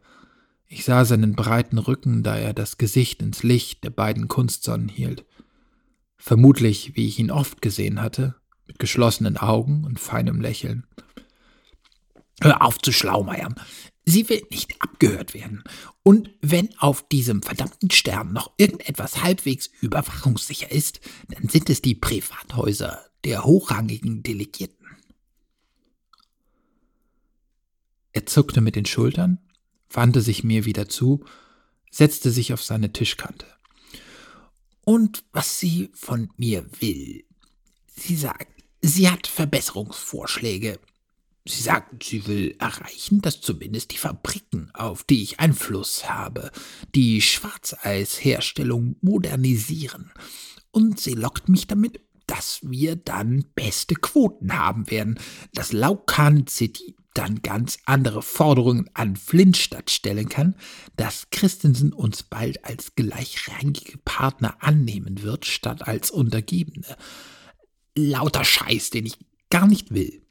Ich sah seinen breiten Rücken, da er das Gesicht ins Licht der beiden Kunstsonnen hielt. Vermutlich, wie ich ihn oft gesehen hatte, mit geschlossenen Augen und feinem Lächeln. Hör auf zu schlaumeiern. Sie will nicht abgehört werden. Und wenn auf diesem verdammten Stern noch irgendetwas halbwegs überwachungssicher ist, dann sind es die Privathäuser der hochrangigen Delegierten. Er zuckte mit den Schultern, wandte sich mir wieder zu, setzte sich auf seine Tischkante. Und was sie von mir will. Sie sagt, sie hat Verbesserungsvorschläge Sie sagt, sie will erreichen, dass zumindest die Fabriken, auf die ich Einfluss habe, die Schwarzeisherstellung modernisieren. Und sie lockt mich damit, dass wir dann beste Quoten haben werden, dass Laukan City dann ganz andere Forderungen an Flintstadt stellen kann, dass Christensen uns bald als gleichrangige Partner annehmen wird, statt als Untergebene. Lauter Scheiß, den ich gar nicht will.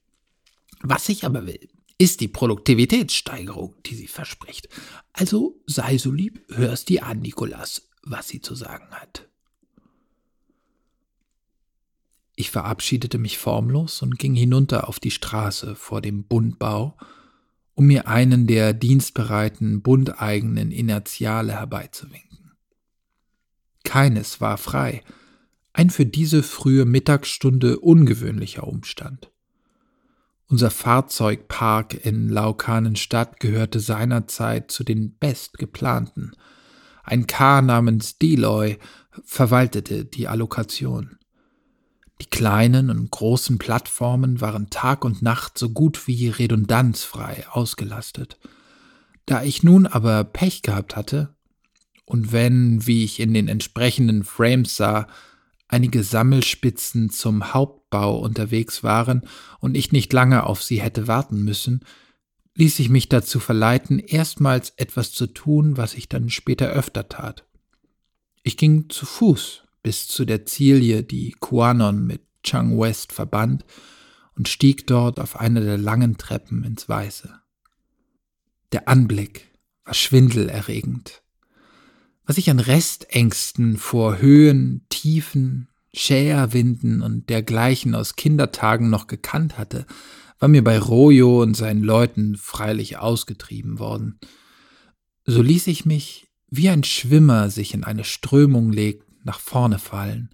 Was ich aber will, ist die Produktivitätssteigerung, die sie verspricht. Also sei so lieb, hörst dir an, Nikolas, was sie zu sagen hat. Ich verabschiedete mich formlos und ging hinunter auf die Straße vor dem Bundbau, um mir einen der dienstbereiten, bundeigenen Inertiale herbeizuwinken. Keines war frei, ein für diese frühe Mittagsstunde ungewöhnlicher Umstand. Unser Fahrzeugpark in Laukanenstadt gehörte seinerzeit zu den bestgeplanten. Ein K namens Deloy verwaltete die Allokation. Die kleinen und großen Plattformen waren Tag und Nacht so gut wie redundanzfrei ausgelastet. Da ich nun aber Pech gehabt hatte, und wenn, wie ich in den entsprechenden Frames sah, einige Sammelspitzen zum Hauptbau unterwegs waren und ich nicht lange auf sie hätte warten müssen, ließ ich mich dazu verleiten, erstmals etwas zu tun, was ich dann später öfter tat. Ich ging zu Fuß bis zu der Zilie, die Kuanon mit Chang West verband, und stieg dort auf eine der langen Treppen ins Weiße. Der Anblick war schwindelerregend. Was ich an Restängsten vor Höhen, Tiefen, Schärwinden und dergleichen aus Kindertagen noch gekannt hatte, war mir bei Rojo und seinen Leuten freilich ausgetrieben worden. So ließ ich mich, wie ein Schwimmer sich in eine Strömung legt, nach vorne fallen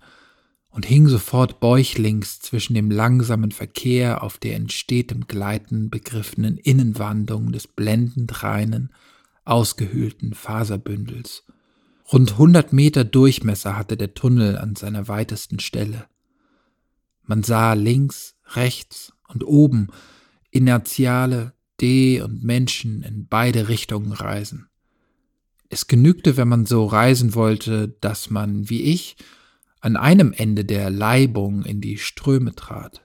und hing sofort bäuchlings zwischen dem langsamen Verkehr auf der in stetem Gleiten begriffenen Innenwandung des blendend reinen, ausgehöhlten Faserbündels Rund 100 Meter Durchmesser hatte der Tunnel an seiner weitesten Stelle. Man sah links, rechts und oben Inertiale, D und Menschen in beide Richtungen reisen. Es genügte, wenn man so reisen wollte, dass man, wie ich, an einem Ende der Leibung in die Ströme trat.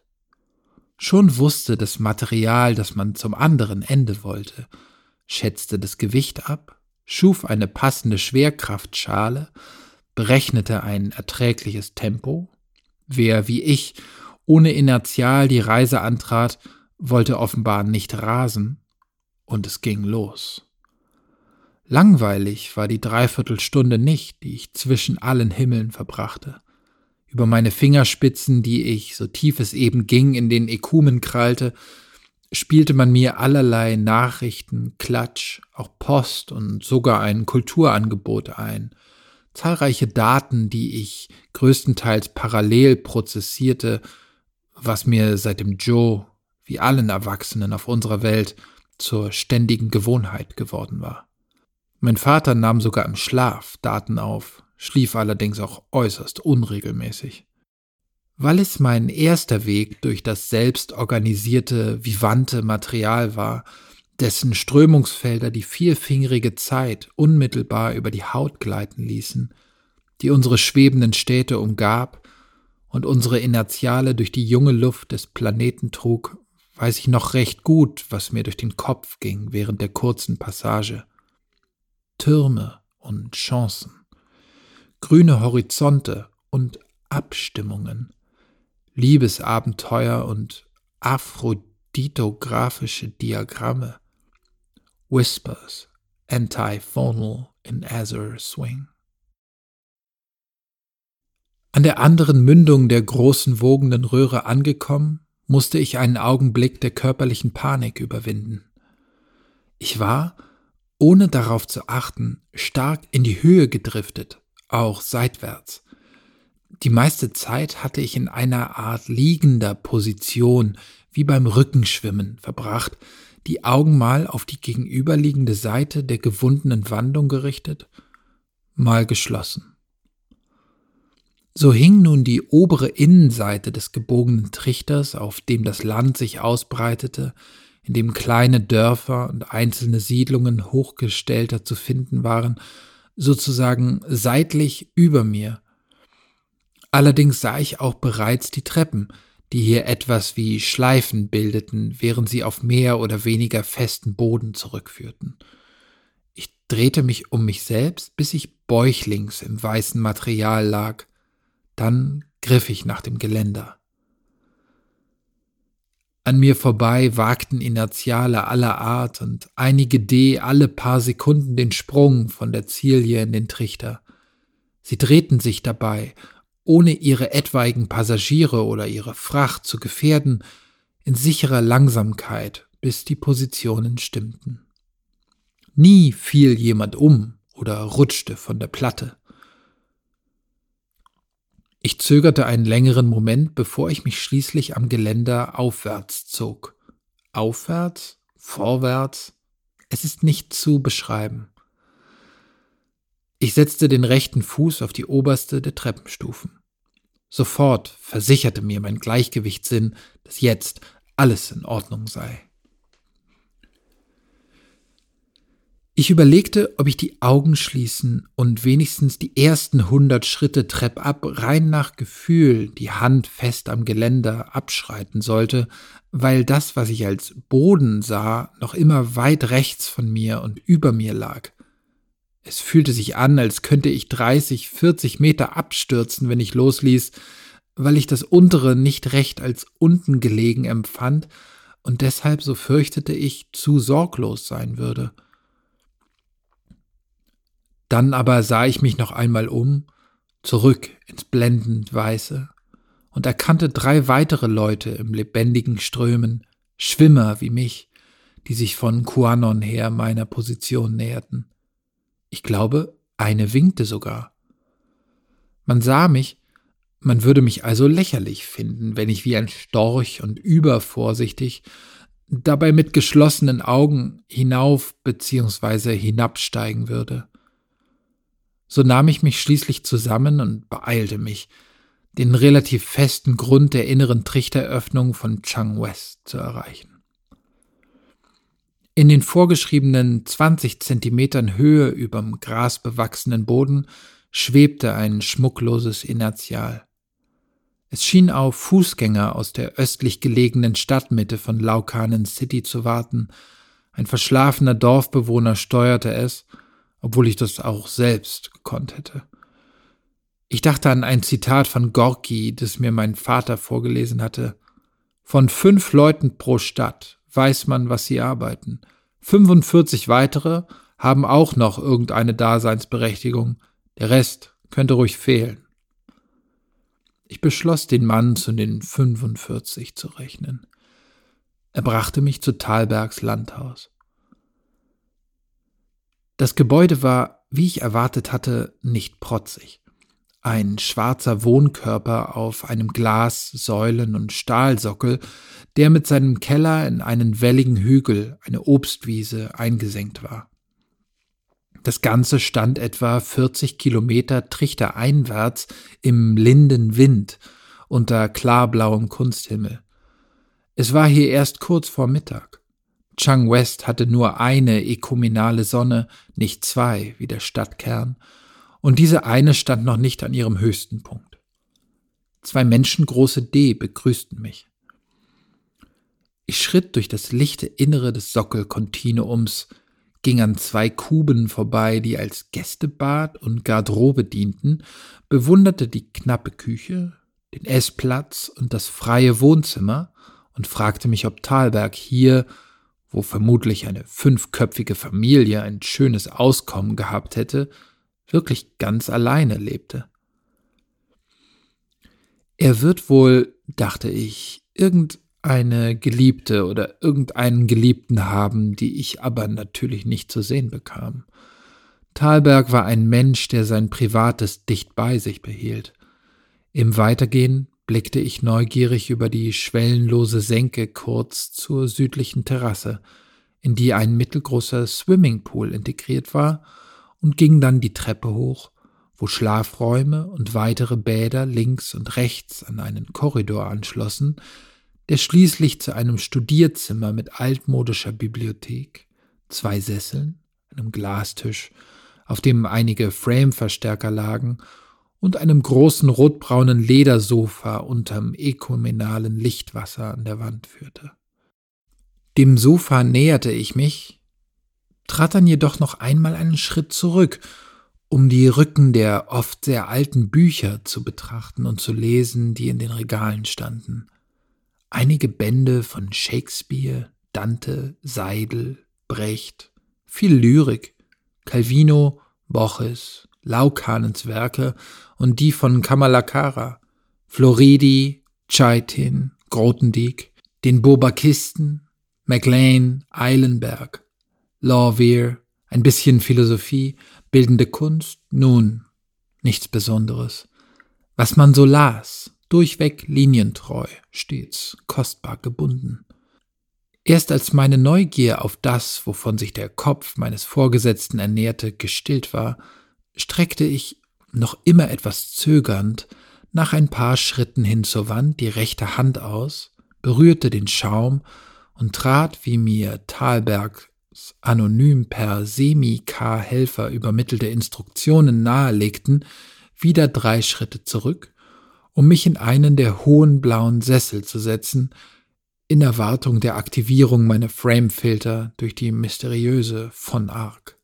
Schon wusste das Material, dass man zum anderen Ende wollte, schätzte das Gewicht ab schuf eine passende Schwerkraftschale, berechnete ein erträgliches Tempo. Wer wie ich ohne Inertial die Reise antrat, wollte offenbar nicht rasen, und es ging los. Langweilig war die Dreiviertelstunde nicht, die ich zwischen allen Himmeln verbrachte. Über meine Fingerspitzen, die ich, so tief es eben ging, in den Ekumen krallte, spielte man mir allerlei Nachrichten, Klatsch, auch Post und sogar ein Kulturangebot ein. Zahlreiche Daten, die ich größtenteils parallel prozessierte, was mir seit dem Joe, wie allen Erwachsenen auf unserer Welt, zur ständigen Gewohnheit geworden war. Mein Vater nahm sogar im Schlaf Daten auf, schlief allerdings auch äußerst unregelmäßig. Weil es mein erster Weg durch das selbst organisierte, vivante Material war, dessen Strömungsfelder die vielfingerige Zeit unmittelbar über die Haut gleiten ließen, die unsere schwebenden Städte umgab und unsere Inertiale durch die junge Luft des Planeten trug, weiß ich noch recht gut, was mir durch den Kopf ging während der kurzen Passage. Türme und Chancen, grüne Horizonte und Abstimmungen, Liebesabenteuer und aphroditographische Diagramme, Whispers, Antiphonal in Azure Swing. An der anderen Mündung der großen wogenden Röhre angekommen, musste ich einen Augenblick der körperlichen Panik überwinden. Ich war, ohne darauf zu achten, stark in die Höhe gedriftet, auch seitwärts. Die meiste Zeit hatte ich in einer Art liegender Position, wie beim Rückenschwimmen, verbracht, die Augen mal auf die gegenüberliegende Seite der gewundenen Wandung gerichtet, mal geschlossen. So hing nun die obere Innenseite des gebogenen Trichters, auf dem das Land sich ausbreitete, in dem kleine Dörfer und einzelne Siedlungen hochgestellter zu finden waren, sozusagen seitlich über mir. Allerdings sah ich auch bereits die Treppen, die hier etwas wie Schleifen bildeten, während sie auf mehr oder weniger festen Boden zurückführten. Ich drehte mich um mich selbst, bis ich bäuchlings im weißen Material lag, dann griff ich nach dem Geländer. An mir vorbei wagten Inertiale aller Art und einige D alle paar Sekunden den Sprung von der Ziellinie in den Trichter. Sie drehten sich dabei, ohne ihre etwaigen Passagiere oder ihre Fracht zu gefährden, in sicherer Langsamkeit, bis die Positionen stimmten. Nie fiel jemand um oder rutschte von der Platte. Ich zögerte einen längeren Moment, bevor ich mich schließlich am Geländer aufwärts zog. Aufwärts? Vorwärts? Es ist nicht zu beschreiben. Ich setzte den rechten Fuß auf die oberste der Treppenstufen. Sofort versicherte mir mein Gleichgewichtssinn, dass jetzt alles in Ordnung sei. Ich überlegte, ob ich die Augen schließen und wenigstens die ersten hundert Schritte treppab rein nach Gefühl, die Hand fest am Geländer, abschreiten sollte, weil das, was ich als Boden sah, noch immer weit rechts von mir und über mir lag. Es fühlte sich an, als könnte ich 30, 40 Meter abstürzen, wenn ich losließ, weil ich das untere nicht recht als unten gelegen empfand und deshalb, so fürchtete ich, zu sorglos sein würde. Dann aber sah ich mich noch einmal um, zurück ins blendend Weiße, und erkannte drei weitere Leute im lebendigen Strömen, Schwimmer wie mich, die sich von Kuanon her meiner Position näherten. Ich glaube, eine winkte sogar. Man sah mich, man würde mich also lächerlich finden, wenn ich wie ein Storch und übervorsichtig, dabei mit geschlossenen Augen hinauf bzw. hinabsteigen würde. So nahm ich mich schließlich zusammen und beeilte mich, den relativ festen Grund der inneren Trichteröffnung von Chang West zu erreichen. In den vorgeschriebenen 20 Zentimetern Höhe überm grasbewachsenen Boden schwebte ein schmuckloses Inertial. Es schien auf Fußgänger aus der östlich gelegenen Stadtmitte von Laukanen City zu warten. Ein verschlafener Dorfbewohner steuerte es obwohl ich das auch selbst gekonnt hätte. Ich dachte an ein Zitat von Gorki, das mir mein Vater vorgelesen hatte. Von fünf Leuten pro Stadt weiß man, was sie arbeiten. 45 weitere haben auch noch irgendeine Daseinsberechtigung. Der Rest könnte ruhig fehlen. Ich beschloss, den Mann zu den 45 zu rechnen. Er brachte mich zu Thalbergs Landhaus. Das Gebäude war, wie ich erwartet hatte, nicht protzig. Ein schwarzer Wohnkörper auf einem Glas, Säulen und Stahlsockel, der mit seinem Keller in einen welligen Hügel, eine Obstwiese, eingesenkt war. Das Ganze stand etwa 40 Kilometer trichtereinwärts im linden Wind unter klarblauem Kunsthimmel. Es war hier erst kurz vor Mittag. Chang West hatte nur eine ekumenale Sonne, nicht zwei wie der Stadtkern, und diese eine stand noch nicht an ihrem höchsten Punkt. Zwei menschengroße D begrüßten mich. Ich schritt durch das lichte Innere des Sockelkontinuums, ging an zwei Kuben vorbei, die als Gästebad und Garderobe dienten, bewunderte die knappe Küche, den Essplatz und das freie Wohnzimmer und fragte mich, ob Thalberg hier, wo vermutlich eine fünfköpfige Familie ein schönes Auskommen gehabt hätte, wirklich ganz alleine lebte. Er wird wohl, dachte ich, irgendeine Geliebte oder irgendeinen Geliebten haben, die ich aber natürlich nicht zu sehen bekam. Thalberg war ein Mensch, der sein Privates dicht bei sich behielt. Im Weitergehen blickte ich neugierig über die schwellenlose Senke kurz zur südlichen Terrasse, in die ein mittelgroßer Swimmingpool integriert war, und ging dann die Treppe hoch, wo Schlafräume und weitere Bäder links und rechts an einen Korridor anschlossen, der schließlich zu einem Studierzimmer mit altmodischer Bibliothek, zwei Sesseln, einem Glastisch, auf dem einige Frame-Verstärker lagen und einem großen rotbraunen Ledersofa unterm ökumenalen Lichtwasser an der Wand führte. Dem Sofa näherte ich mich, trat dann jedoch noch einmal einen Schritt zurück, um die Rücken der oft sehr alten Bücher zu betrachten und zu lesen, die in den Regalen standen. Einige Bände von Shakespeare, Dante, Seidel, Brecht, viel Lyrik, Calvino, Boches, Laukanens Werke und die von Kamalakara, Floridi, Chaitin, Grotendieck, den Bobakisten, MacLean, Eilenberg, Lawweir, ein bisschen Philosophie, bildende Kunst, nun, nichts Besonderes. Was man so las, durchweg linientreu, stets kostbar gebunden. Erst als meine Neugier auf das, wovon sich der Kopf meines Vorgesetzten ernährte, gestillt war, streckte ich, noch immer etwas zögernd, nach ein paar Schritten hin zur Wand die rechte Hand aus, berührte den Schaum und trat, wie mir Thalbergs anonym per Semi-K-Helfer übermittelte Instruktionen nahelegten, wieder drei Schritte zurück, um mich in einen der hohen blauen Sessel zu setzen, in Erwartung der Aktivierung meiner Frame-Filter durch die mysteriöse von Arc.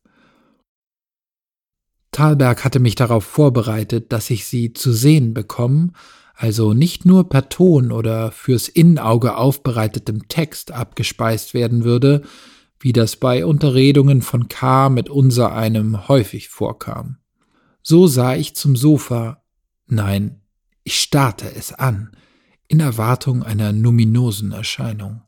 Thalberg hatte mich darauf vorbereitet, dass ich sie zu sehen bekommen, also nicht nur per Ton oder fürs Innenauge aufbereitetem Text abgespeist werden würde, wie das bei Unterredungen von K. mit unser einem häufig vorkam. So sah ich zum Sofa, nein, ich starrte es an, in Erwartung einer numinosen Erscheinung.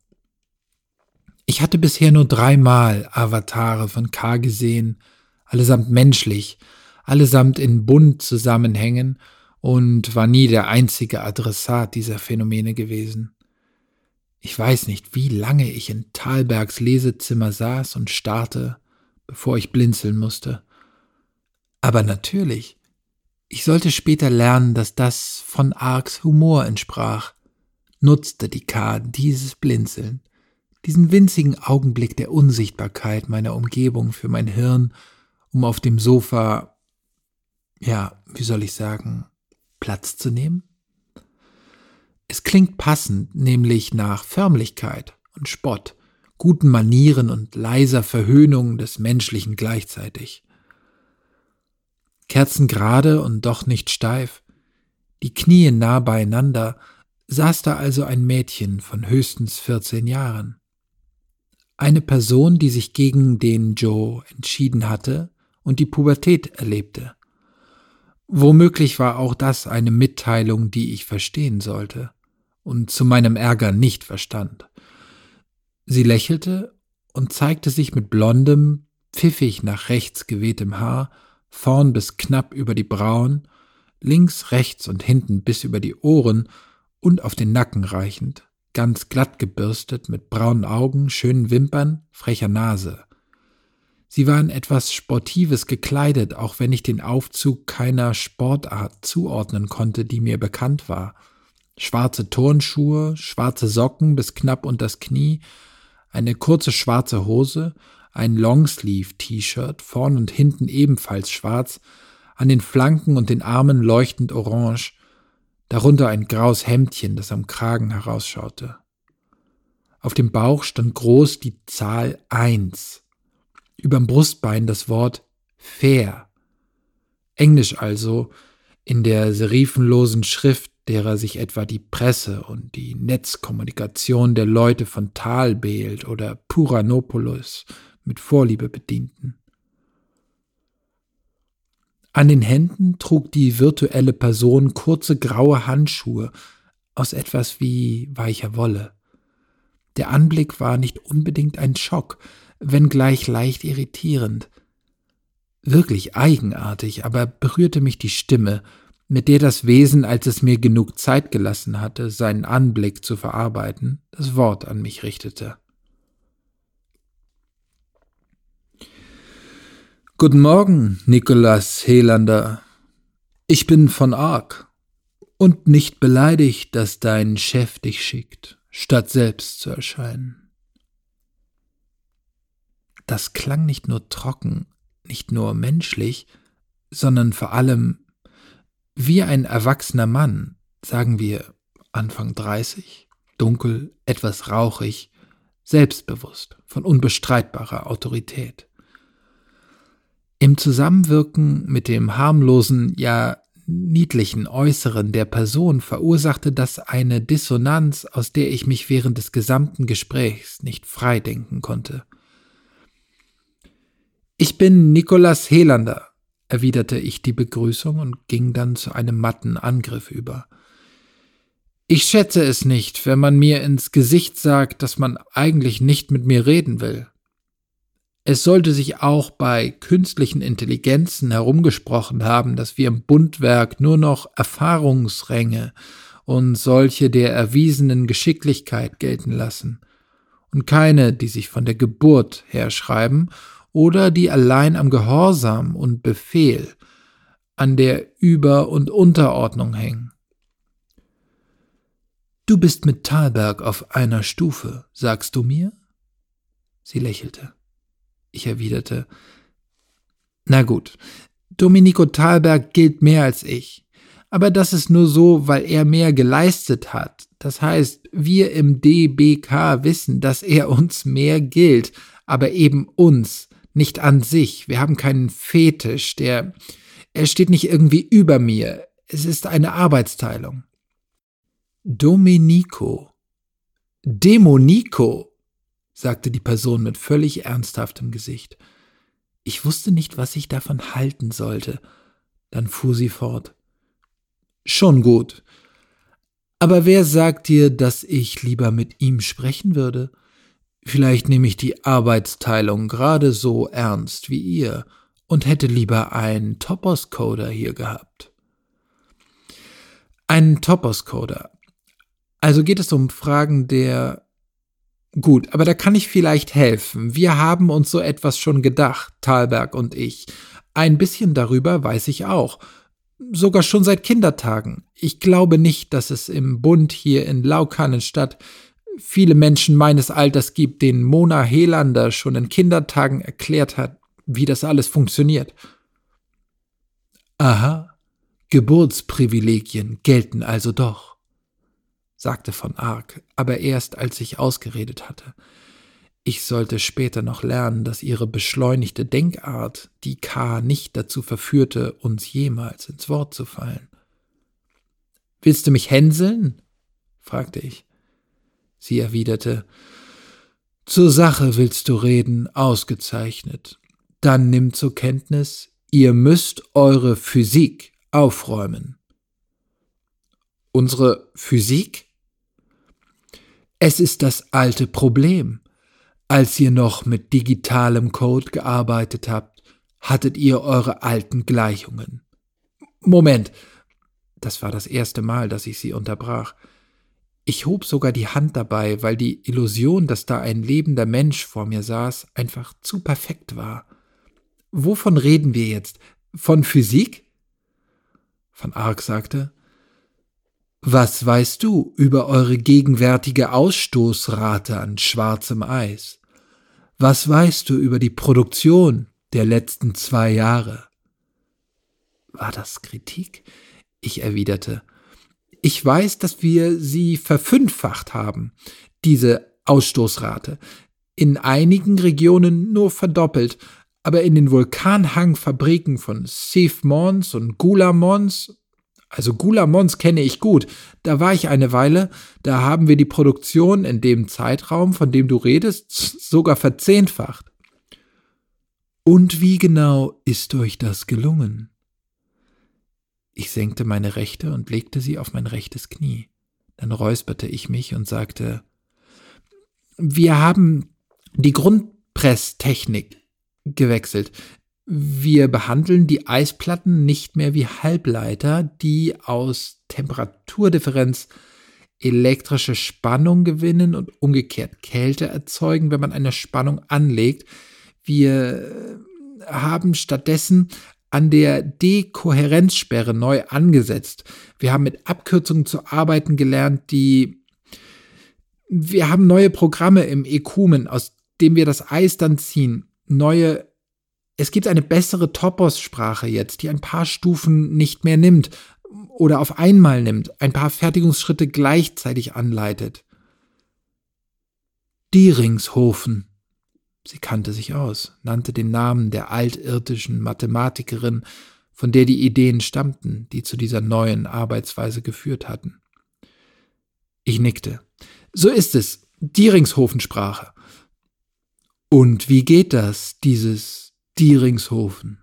Ich hatte bisher nur dreimal Avatare von K gesehen, allesamt menschlich, allesamt in bunt zusammenhängen und war nie der einzige Adressat dieser Phänomene gewesen. Ich weiß nicht, wie lange ich in Thalbergs Lesezimmer saß und starrte, bevor ich blinzeln musste. Aber natürlich, ich sollte später lernen, dass das von Arks Humor entsprach, nutzte die K dieses Blinzeln, diesen winzigen Augenblick der Unsichtbarkeit meiner Umgebung für mein Hirn, um auf dem Sofa ja, wie soll ich sagen, Platz zu nehmen? Es klingt passend, nämlich nach Förmlichkeit und Spott, guten Manieren und leiser Verhöhnung des Menschlichen gleichzeitig. Kerzengerade und doch nicht steif, die Knie nah beieinander, saß da also ein Mädchen von höchstens 14 Jahren. Eine Person, die sich gegen den Joe entschieden hatte und die Pubertät erlebte. Womöglich war auch das eine Mitteilung, die ich verstehen sollte und zu meinem Ärger nicht verstand. Sie lächelte und zeigte sich mit blondem, pfiffig nach rechts gewehtem Haar, vorn bis knapp über die Brauen, links, rechts und hinten bis über die Ohren und auf den Nacken reichend, ganz glatt gebürstet, mit braunen Augen, schönen Wimpern, frecher Nase. Sie war in etwas Sportives gekleidet, auch wenn ich den Aufzug keiner Sportart zuordnen konnte, die mir bekannt war. Schwarze Turnschuhe, schwarze Socken bis knapp unters Knie, eine kurze schwarze Hose, ein Longsleeve-T-Shirt, vorn und hinten ebenfalls schwarz, an den Flanken und den Armen leuchtend orange, darunter ein graues Hemdchen, das am Kragen herausschaute. Auf dem Bauch stand groß die Zahl 1. Überm Brustbein das Wort fair. Englisch also, in der serifenlosen Schrift, derer sich etwa die Presse und die Netzkommunikation der Leute von Talbeeld oder Puranopolis mit Vorliebe bedienten. An den Händen trug die virtuelle Person kurze graue Handschuhe aus etwas wie weicher Wolle. Der Anblick war nicht unbedingt ein Schock, wenngleich leicht irritierend. Wirklich eigenartig, aber berührte mich die Stimme, mit der das Wesen, als es mir genug Zeit gelassen hatte, seinen Anblick zu verarbeiten, das Wort an mich richtete. Guten Morgen, Nikolas Helander. Ich bin von Ark und nicht beleidigt, dass dein Chef dich schickt, statt selbst zu erscheinen. Das klang nicht nur trocken, nicht nur menschlich, sondern vor allem wie ein erwachsener Mann, sagen wir Anfang 30, dunkel, etwas rauchig, selbstbewusst, von unbestreitbarer Autorität. Im Zusammenwirken mit dem harmlosen, ja niedlichen Äußeren der Person verursachte das eine Dissonanz, aus der ich mich während des gesamten Gesprächs nicht freidenken konnte. Ich bin Nikolas Helander, erwiderte ich die Begrüßung und ging dann zu einem matten Angriff über. Ich schätze es nicht, wenn man mir ins Gesicht sagt, dass man eigentlich nicht mit mir reden will. Es sollte sich auch bei künstlichen Intelligenzen herumgesprochen haben, dass wir im Bundwerk nur noch Erfahrungsränge und solche der erwiesenen Geschicklichkeit gelten lassen, und keine, die sich von der Geburt her schreiben oder die allein am Gehorsam und Befehl, an der Über- und Unterordnung hängen. Du bist mit Thalberg auf einer Stufe, sagst du mir? Sie lächelte. Ich erwiderte, na gut, Domenico Thalberg gilt mehr als ich. Aber das ist nur so, weil er mehr geleistet hat. Das heißt, wir im DBK wissen, dass er uns mehr gilt, aber eben uns, nicht an sich. Wir haben keinen Fetisch, der, er steht nicht irgendwie über mir. Es ist eine Arbeitsteilung. Domenico. Demonico sagte die Person mit völlig ernsthaftem Gesicht. Ich wusste nicht, was ich davon halten sollte. Dann fuhr sie fort. Schon gut. Aber wer sagt dir, dass ich lieber mit ihm sprechen würde? Vielleicht nehme ich die Arbeitsteilung gerade so ernst wie ihr und hätte lieber einen Topos-Coder hier gehabt. Einen Topos-Coder. Also geht es um Fragen der Gut, aber da kann ich vielleicht helfen. Wir haben uns so etwas schon gedacht, Thalberg und ich. Ein bisschen darüber weiß ich auch. Sogar schon seit Kindertagen. Ich glaube nicht, dass es im Bund hier in Laukannenstadt viele Menschen meines Alters gibt, denen Mona Helander schon in Kindertagen erklärt hat, wie das alles funktioniert. Aha, Geburtsprivilegien gelten also doch sagte von Ark, aber erst als ich ausgeredet hatte. Ich sollte später noch lernen, dass ihre beschleunigte Denkart die K nicht dazu verführte, uns jemals ins Wort zu fallen. Willst du mich hänseln? fragte ich. Sie erwiderte, zur Sache willst du reden, ausgezeichnet. Dann nimm zur Kenntnis, ihr müsst eure Physik aufräumen. Unsere Physik? Es ist das alte Problem. Als ihr noch mit digitalem Code gearbeitet habt, hattet ihr eure alten Gleichungen. Moment, das war das erste Mal, dass ich sie unterbrach. Ich hob sogar die Hand dabei, weil die Illusion, dass da ein lebender Mensch vor mir saß, einfach zu perfekt war. Wovon reden wir jetzt? Von Physik? Van Ark sagte, was weißt du über eure gegenwärtige Ausstoßrate an schwarzem Eis? Was weißt du über die Produktion der letzten zwei Jahre? War das Kritik? Ich erwiderte, ich weiß, dass wir sie verfünffacht haben, diese Ausstoßrate. In einigen Regionen nur verdoppelt, aber in den Vulkanhangfabriken von Sif Mons und Gula Mons, also Gula Mons kenne ich gut, da war ich eine Weile, da haben wir die Produktion in dem Zeitraum, von dem du redest, sogar verzehnfacht. Und wie genau ist euch das gelungen? Ich senkte meine rechte und legte sie auf mein rechtes Knie. Dann räusperte ich mich und sagte, wir haben die Grundpresstechnik gewechselt. Wir behandeln die Eisplatten nicht mehr wie Halbleiter, die aus Temperaturdifferenz elektrische Spannung gewinnen und umgekehrt Kälte erzeugen, wenn man eine Spannung anlegt. Wir haben stattdessen an der Dekohärenzsperre neu angesetzt. Wir haben mit Abkürzungen zu arbeiten gelernt, die wir haben neue Programme im Ekumen, aus dem wir das Eis dann ziehen. Neue es gibt eine bessere Topos-Sprache jetzt, die ein paar Stufen nicht mehr nimmt oder auf einmal nimmt, ein paar Fertigungsschritte gleichzeitig anleitet. Dieringshofen. Sie kannte sich aus, nannte den Namen der altirdischen Mathematikerin, von der die Ideen stammten, die zu dieser neuen Arbeitsweise geführt hatten. Ich nickte. So ist es. Dieringshofensprache. Und wie geht das, dieses Dieringshofen.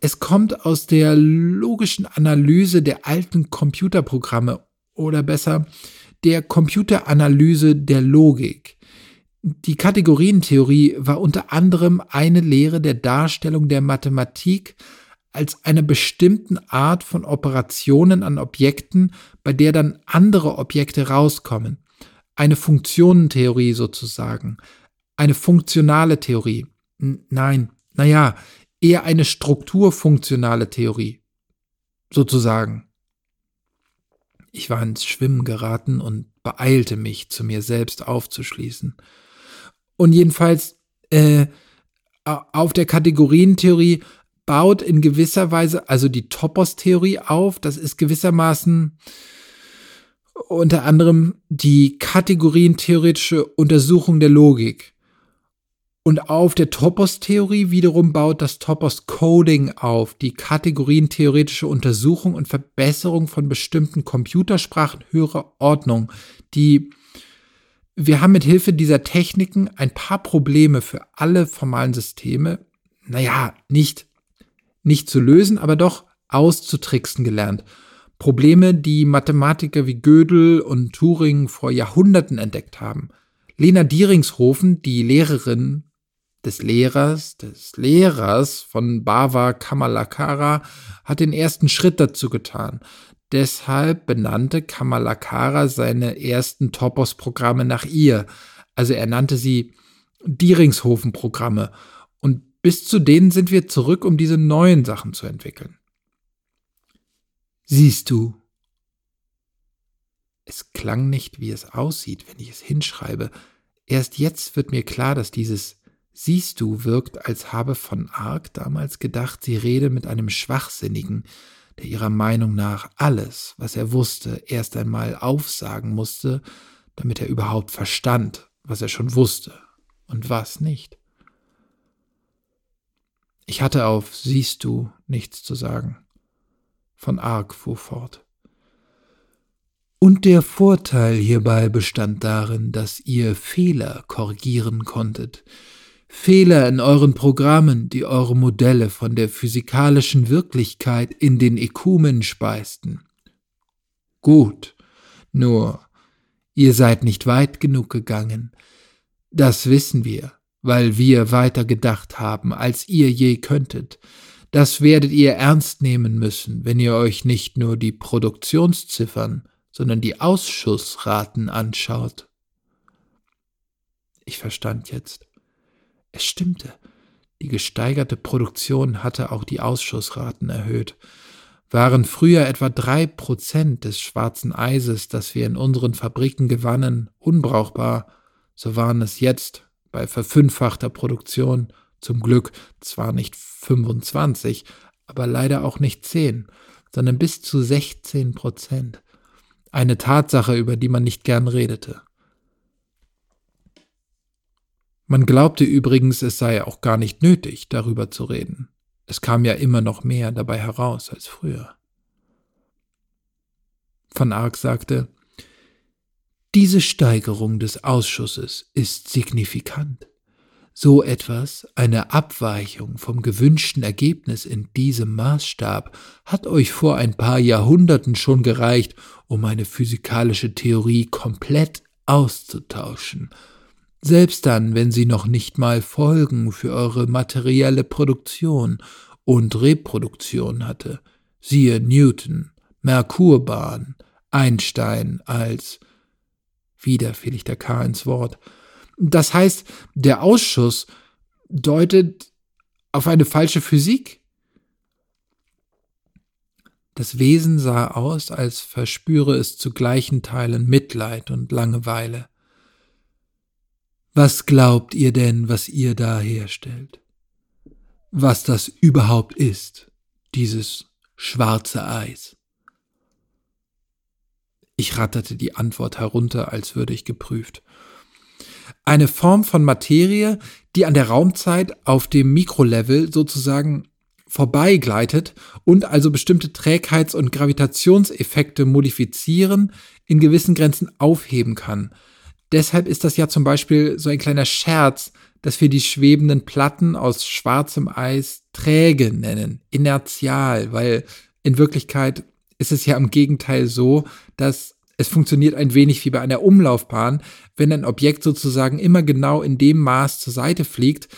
Es kommt aus der logischen Analyse der alten Computerprogramme oder besser der Computeranalyse der Logik. Die Kategorientheorie war unter anderem eine Lehre der Darstellung der Mathematik als einer bestimmten Art von Operationen an Objekten, bei der dann andere Objekte rauskommen. Eine Funktionentheorie sozusagen, eine funktionale Theorie. Nein, naja, eher eine strukturfunktionale Theorie. Sozusagen. Ich war ins Schwimmen geraten und beeilte mich, zu mir selbst aufzuschließen. Und jedenfalls, äh, auf der Kategorientheorie baut in gewisser Weise, also die Topos-Theorie auf, das ist gewissermaßen unter anderem die kategorientheoretische Untersuchung der Logik. Und auf der Topos-Theorie wiederum baut das Topos-Coding auf, die kategorientheoretische Untersuchung und Verbesserung von bestimmten Computersprachen höherer Ordnung, die wir haben mit Hilfe dieser Techniken ein paar Probleme für alle formalen Systeme, naja, nicht, nicht zu lösen, aber doch auszutricksen gelernt. Probleme, die Mathematiker wie Gödel und Turing vor Jahrhunderten entdeckt haben. Lena Dieringshofen, die Lehrerin des Lehrers, des Lehrers von Bava Kamalakara hat den ersten Schritt dazu getan. Deshalb benannte Kamalakara seine ersten Topos-Programme nach ihr. Also er nannte sie Dieringshofen-Programme. Und bis zu denen sind wir zurück, um diese neuen Sachen zu entwickeln. Siehst du, es klang nicht, wie es aussieht, wenn ich es hinschreibe. Erst jetzt wird mir klar, dass dieses Siehst du, wirkt, als habe von Arc damals gedacht, sie rede mit einem Schwachsinnigen, der ihrer Meinung nach alles, was er wusste, erst einmal aufsagen musste, damit er überhaupt verstand, was er schon wusste und was nicht. Ich hatte auf Siehst du nichts zu sagen. Von Arc fuhr fort. Und der Vorteil hierbei bestand darin, dass ihr Fehler korrigieren konntet, Fehler in euren Programmen, die eure Modelle von der physikalischen Wirklichkeit in den Ekumen speisten. Gut, nur ihr seid nicht weit genug gegangen. Das wissen wir, weil wir weiter gedacht haben, als ihr je könntet. Das werdet ihr ernst nehmen müssen, wenn ihr euch nicht nur die Produktionsziffern, sondern die Ausschussraten anschaut. Ich verstand jetzt. Es stimmte. Die gesteigerte Produktion hatte auch die Ausschussraten erhöht. Waren früher etwa drei Prozent des schwarzen Eises, das wir in unseren Fabriken gewannen, unbrauchbar, so waren es jetzt bei verfünffachter Produktion zum Glück zwar nicht 25, aber leider auch nicht 10, sondern bis zu 16 Prozent. Eine Tatsache, über die man nicht gern redete. Man glaubte übrigens, es sei auch gar nicht nötig, darüber zu reden. Es kam ja immer noch mehr dabei heraus als früher. Van Ark sagte, diese Steigerung des Ausschusses ist signifikant. So etwas, eine Abweichung vom gewünschten Ergebnis in diesem Maßstab, hat euch vor ein paar Jahrhunderten schon gereicht, um eine physikalische Theorie komplett auszutauschen. Selbst dann, wenn sie noch nicht mal Folgen für eure materielle Produktion und Reproduktion hatte. Siehe Newton, Merkurbahn, Einstein als wieder fiel ich der K ins Wort, das heißt, der Ausschuss deutet auf eine falsche Physik. Das Wesen sah aus, als verspüre es zu gleichen Teilen Mitleid und Langeweile. Was glaubt ihr denn, was ihr da herstellt? Was das überhaupt ist, dieses schwarze Eis? Ich ratterte die Antwort herunter, als würde ich geprüft eine Form von Materie, die an der Raumzeit auf dem Mikrolevel sozusagen vorbeigleitet und also bestimmte Trägheits- und Gravitationseffekte modifizieren, in gewissen Grenzen aufheben kann. Deshalb ist das ja zum Beispiel so ein kleiner Scherz, dass wir die schwebenden Platten aus schwarzem Eis träge nennen, inertial, weil in Wirklichkeit ist es ja im Gegenteil so, dass es funktioniert ein wenig wie bei einer Umlaufbahn, wenn ein Objekt sozusagen immer genau in dem Maß zur Seite fliegt,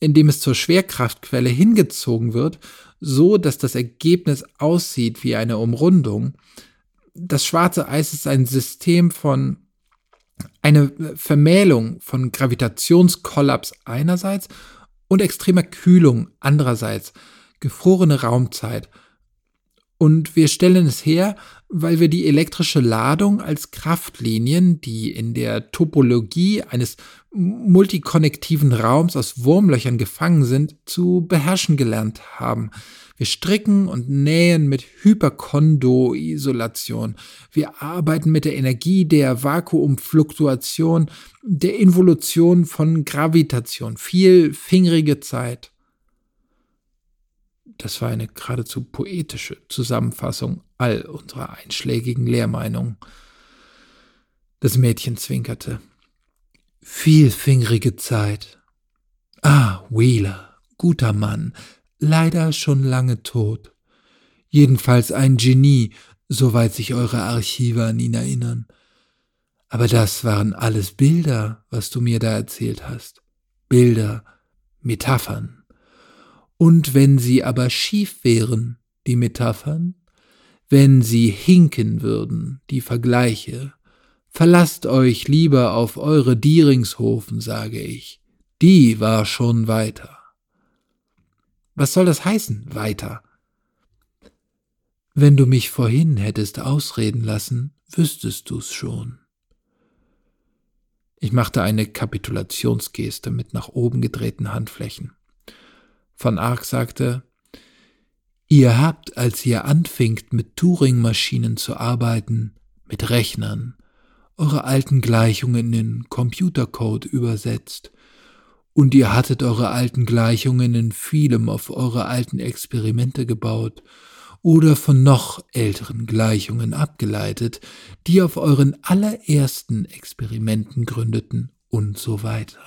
in dem es zur Schwerkraftquelle hingezogen wird, so dass das Ergebnis aussieht wie eine Umrundung. Das schwarze Eis ist ein System von eine Vermählung von Gravitationskollaps einerseits und extremer Kühlung andererseits, gefrorene Raumzeit. Und wir stellen es her, weil wir die elektrische Ladung als Kraftlinien, die in der Topologie eines multikonnektiven Raums aus Wurmlöchern gefangen sind, zu beherrschen gelernt haben. Wir stricken und nähen mit Hyperkondoisolation. Wir arbeiten mit der Energie der Vakuumfluktuation, der Involution von Gravitation. Viel fingerige Zeit. Das war eine geradezu poetische Zusammenfassung all unserer einschlägigen Lehrmeinungen. Das Mädchen zwinkerte. Vielfingerige Zeit. Ah, Wheeler, guter Mann, leider schon lange tot. Jedenfalls ein Genie, soweit sich eure Archive an ihn erinnern. Aber das waren alles Bilder, was du mir da erzählt hast. Bilder, Metaphern. Und wenn sie aber schief wären, die Metaphern, wenn sie hinken würden, die Vergleiche, verlasst euch lieber auf eure Dieringshofen, sage ich. Die war schon weiter. Was soll das heißen, weiter? Wenn du mich vorhin hättest ausreden lassen, wüsstest du's schon. Ich machte eine Kapitulationsgeste mit nach oben gedrehten Handflächen. Van Ark sagte, Ihr habt, als ihr anfingt, mit Turing-Maschinen zu arbeiten, mit Rechnern, eure alten Gleichungen in Computercode übersetzt, und ihr hattet eure alten Gleichungen in vielem auf eure alten Experimente gebaut oder von noch älteren Gleichungen abgeleitet, die auf euren allerersten Experimenten gründeten und so weiter.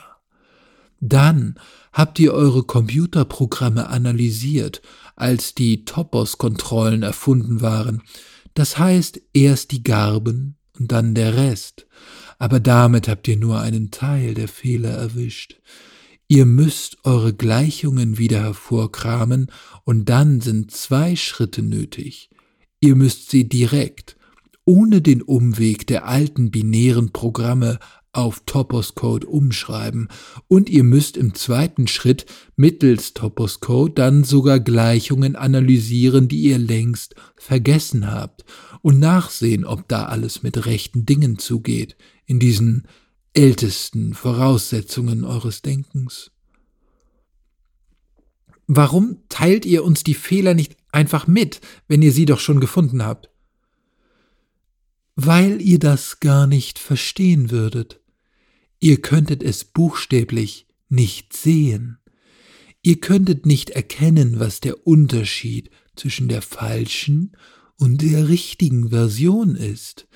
Dann habt ihr eure Computerprogramme analysiert, als die Topos-Kontrollen erfunden waren. Das heißt, erst die Garben und dann der Rest. Aber damit habt ihr nur einen Teil der Fehler erwischt. Ihr müsst eure Gleichungen wieder hervorkramen, und dann sind zwei Schritte nötig. Ihr müsst sie direkt, ohne den Umweg der alten binären Programme auf Topos Code umschreiben und ihr müsst im zweiten Schritt mittels Topos Code dann sogar Gleichungen analysieren, die ihr längst vergessen habt und nachsehen, ob da alles mit rechten Dingen zugeht, in diesen ältesten Voraussetzungen eures Denkens. Warum teilt ihr uns die Fehler nicht einfach mit, wenn ihr sie doch schon gefunden habt? Weil ihr das gar nicht verstehen würdet. Ihr könntet es buchstäblich nicht sehen. Ihr könntet nicht erkennen, was der Unterschied zwischen der falschen und der richtigen Version ist.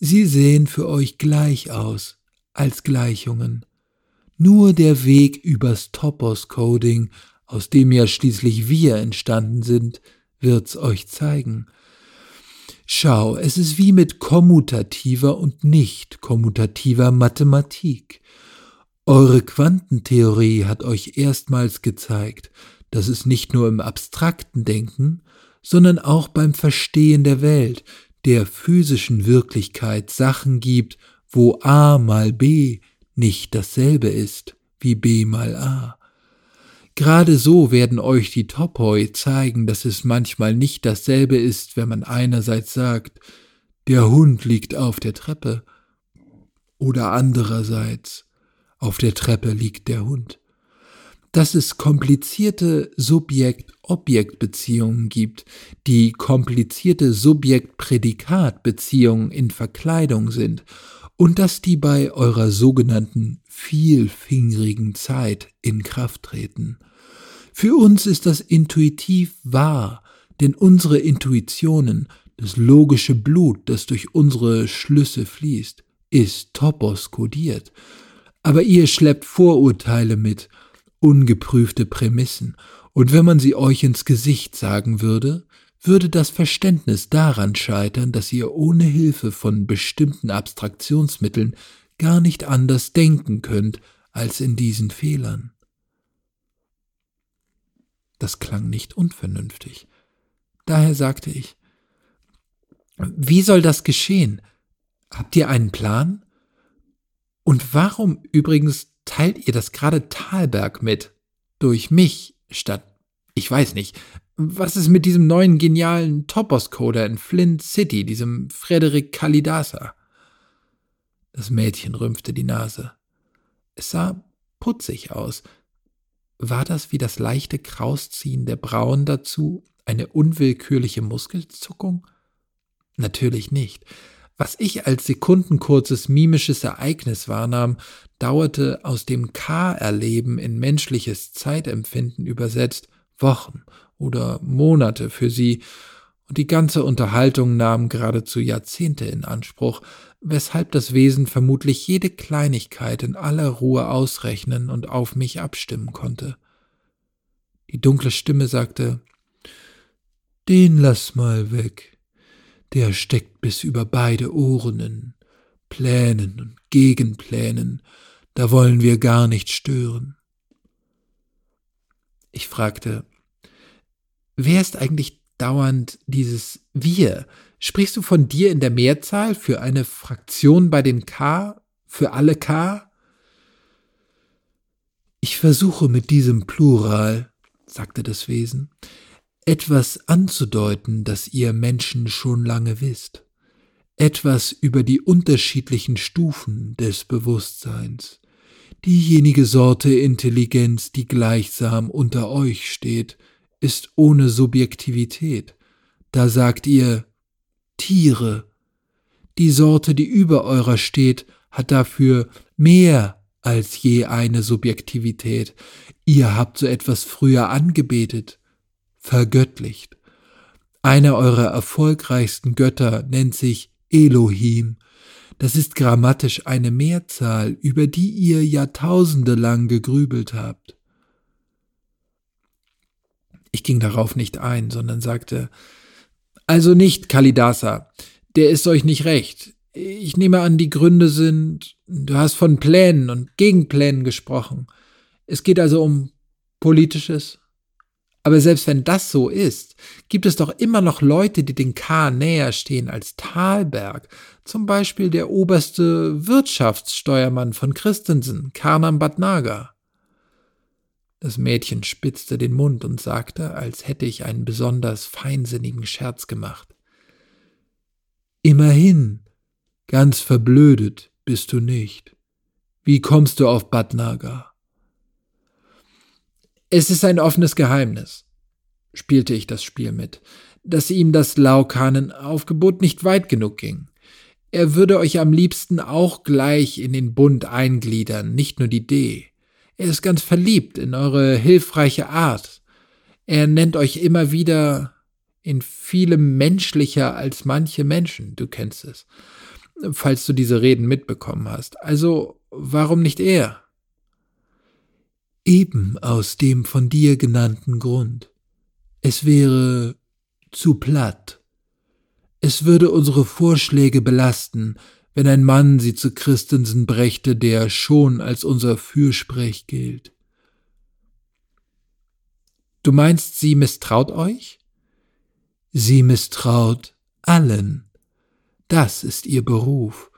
Sie sehen für euch gleich aus als Gleichungen. Nur der Weg übers Topos-Coding, aus dem ja schließlich wir entstanden sind, wird's euch zeigen. Schau, es ist wie mit kommutativer und nicht kommutativer Mathematik. Eure Quantentheorie hat euch erstmals gezeigt, dass es nicht nur im abstrakten Denken, sondern auch beim Verstehen der Welt, der physischen Wirklichkeit Sachen gibt, wo a mal b nicht dasselbe ist wie b mal a. Gerade so werden euch die Topoi zeigen, dass es manchmal nicht dasselbe ist, wenn man einerseits sagt, der Hund liegt auf der Treppe, oder andererseits, auf der Treppe liegt der Hund. Dass es komplizierte Subjekt-Objekt-Beziehungen gibt, die komplizierte Subjekt-Prädikat-Beziehungen in Verkleidung sind und dass die bei eurer sogenannten vielfingerigen Zeit in Kraft treten. Für uns ist das intuitiv wahr, denn unsere Intuitionen, das logische Blut, das durch unsere Schlüsse fließt, ist topos kodiert. Aber ihr schleppt Vorurteile mit, ungeprüfte Prämissen, und wenn man sie euch ins Gesicht sagen würde, würde das Verständnis daran scheitern, dass ihr ohne Hilfe von bestimmten Abstraktionsmitteln gar nicht anders denken könnt als in diesen Fehlern. Das klang nicht unvernünftig. Daher sagte ich, wie soll das geschehen? Habt ihr einen Plan? Und warum übrigens teilt ihr das gerade Talberg mit? Durch mich statt, ich weiß nicht, was ist mit diesem neuen genialen Topos-Coder in Flint City, diesem Frederik Kalidasa? Das Mädchen rümpfte die Nase. Es sah putzig aus, war das wie das leichte Krausziehen der Brauen dazu eine unwillkürliche Muskelzuckung? Natürlich nicht. Was ich als sekundenkurzes mimisches Ereignis wahrnahm, dauerte aus dem K-Erleben in menschliches Zeitempfinden übersetzt Wochen oder Monate für sie, und die ganze Unterhaltung nahm geradezu Jahrzehnte in Anspruch, weshalb das Wesen vermutlich jede Kleinigkeit in aller Ruhe ausrechnen und auf mich abstimmen konnte. Die dunkle Stimme sagte Den lass mal weg. Der steckt bis über beide Ohren in Plänen und Gegenplänen, da wollen wir gar nicht stören. Ich fragte, wer ist eigentlich dauernd dieses Wir? Sprichst du von dir in der Mehrzahl für eine Fraktion bei den K, für alle K? Ich versuche mit diesem Plural, sagte das Wesen, etwas anzudeuten, das ihr Menschen schon lange wisst, etwas über die unterschiedlichen Stufen des Bewusstseins, diejenige Sorte Intelligenz, die gleichsam unter euch steht, ist ohne Subjektivität. Da sagt ihr, Tiere. Die Sorte, die über eurer steht, hat dafür mehr als je eine Subjektivität. Ihr habt so etwas früher angebetet, vergöttlicht. Einer eurer erfolgreichsten Götter nennt sich Elohim. Das ist grammatisch eine Mehrzahl, über die ihr Jahrtausende lang gegrübelt habt. Ich ging darauf nicht ein, sondern sagte, also nicht Kalidasa. Der ist euch nicht recht. Ich nehme an, die Gründe sind, du hast von Plänen und Gegenplänen gesprochen. Es geht also um Politisches. Aber selbst wenn das so ist, gibt es doch immer noch Leute, die den K näher stehen als Talberg. Zum Beispiel der oberste Wirtschaftssteuermann von Christensen, Karnam Bhatnagar. Das Mädchen spitzte den Mund und sagte, als hätte ich einen besonders feinsinnigen Scherz gemacht. Immerhin, ganz verblödet bist du nicht. Wie kommst du auf Bhatnagar? Es ist ein offenes Geheimnis, spielte ich das Spiel mit, dass ihm das Laukanen-Aufgebot nicht weit genug ging. Er würde euch am liebsten auch gleich in den Bund eingliedern, nicht nur die D. Er ist ganz verliebt in eure hilfreiche Art. Er nennt euch immer wieder in vielem menschlicher als manche Menschen, du kennst es, falls du diese Reden mitbekommen hast. Also, warum nicht er? Eben aus dem von dir genannten Grund. Es wäre zu platt. Es würde unsere Vorschläge belasten, wenn ein Mann sie zu Christensen brächte, der schon als unser Fürsprech gilt. Du meinst, sie misstraut euch? Sie misstraut allen. Das ist ihr Beruf.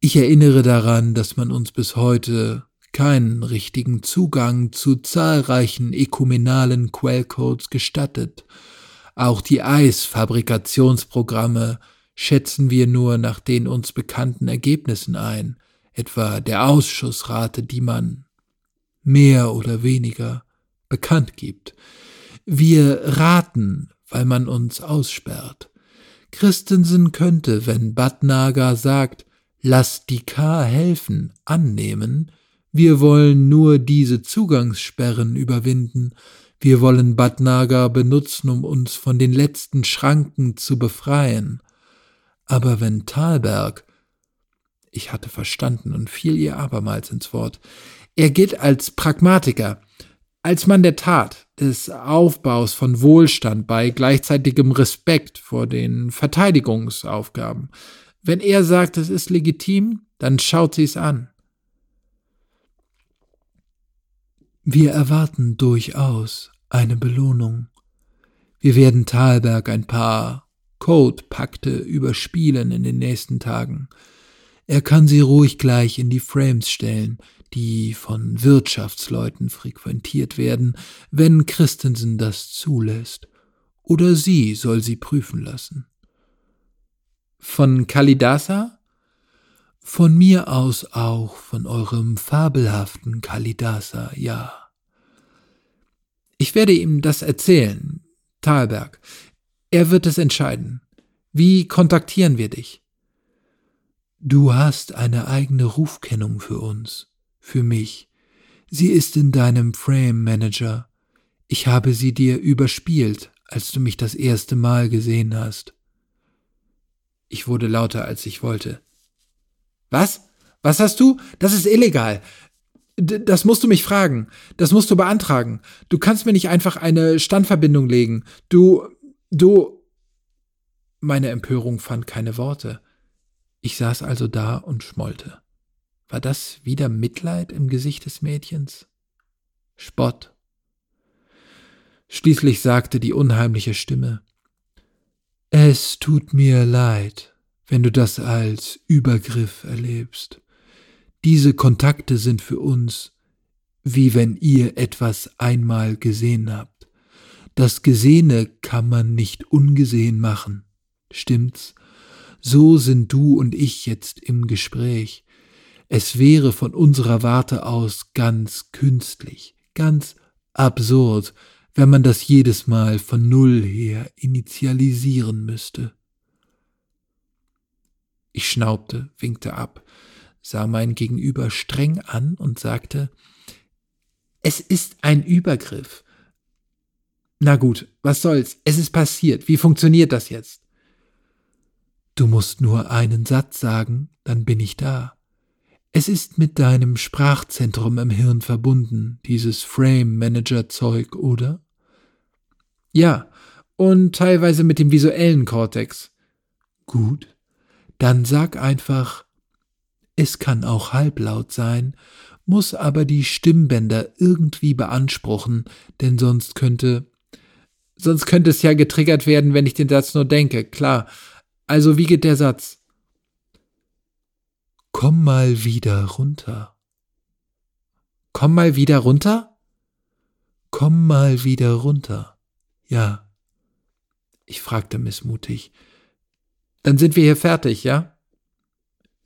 Ich erinnere daran, dass man uns bis heute keinen richtigen Zugang zu zahlreichen ökumenalen Quellcodes gestattet. Auch die Eisfabrikationsprogramme schätzen wir nur nach den uns bekannten Ergebnissen ein, etwa der Ausschussrate, die man mehr oder weniger bekannt gibt. Wir raten, weil man uns aussperrt. Christensen könnte, wenn Badnager sagt, lass die K helfen, annehmen, wir wollen nur diese Zugangssperren überwinden, wir wollen Badnager benutzen, um uns von den letzten Schranken zu befreien. Aber wenn Thalberg, ich hatte verstanden und fiel ihr abermals ins Wort, er gilt als Pragmatiker, als Mann der Tat, des Aufbaus von Wohlstand bei gleichzeitigem Respekt vor den Verteidigungsaufgaben. Wenn er sagt, es ist legitim, dann schaut sie es an. Wir erwarten durchaus eine Belohnung. Wir werden Thalberg ein paar Code-Pakte überspielen in den nächsten Tagen. Er kann sie ruhig gleich in die Frames stellen, die von Wirtschaftsleuten frequentiert werden, wenn Christensen das zulässt, oder sie soll sie prüfen lassen. Von Kalidasa? Von mir aus auch von eurem fabelhaften Kalidasa, ja. Ich werde ihm das erzählen, Thalberg. Er wird es entscheiden. Wie kontaktieren wir dich? Du hast eine eigene Rufkennung für uns für mich. Sie ist in deinem Frame Manager. Ich habe sie dir überspielt, als du mich das erste Mal gesehen hast. Ich wurde lauter, als ich wollte. Was? Was hast du? Das ist illegal. D das musst du mich fragen. Das musst du beantragen. Du kannst mir nicht einfach eine Standverbindung legen. Du, du. Meine Empörung fand keine Worte. Ich saß also da und schmollte. War das wieder Mitleid im Gesicht des Mädchens? Spott. Schließlich sagte die unheimliche Stimme Es tut mir leid, wenn du das als Übergriff erlebst. Diese Kontakte sind für uns, wie wenn ihr etwas einmal gesehen habt. Das Gesehene kann man nicht ungesehen machen. Stimmt's? So sind du und ich jetzt im Gespräch. Es wäre von unserer Warte aus ganz künstlich, ganz absurd, wenn man das jedes Mal von Null her initialisieren müsste. Ich schnaubte, winkte ab, sah mein Gegenüber streng an und sagte, es ist ein Übergriff. Na gut, was soll's, es ist passiert, wie funktioniert das jetzt? Du musst nur einen Satz sagen, dann bin ich da. Es ist mit deinem Sprachzentrum im Hirn verbunden, dieses Frame-Manager-Zeug, oder? Ja, und teilweise mit dem visuellen Kortex. Gut, dann sag einfach, es kann auch halblaut sein, muss aber die Stimmbänder irgendwie beanspruchen, denn sonst könnte, sonst könnte es ja getriggert werden, wenn ich den Satz nur denke, klar. Also wie geht der Satz? Komm mal wieder runter. Komm mal wieder runter? Komm mal wieder runter. Ja. Ich fragte missmutig. Dann sind wir hier fertig, ja?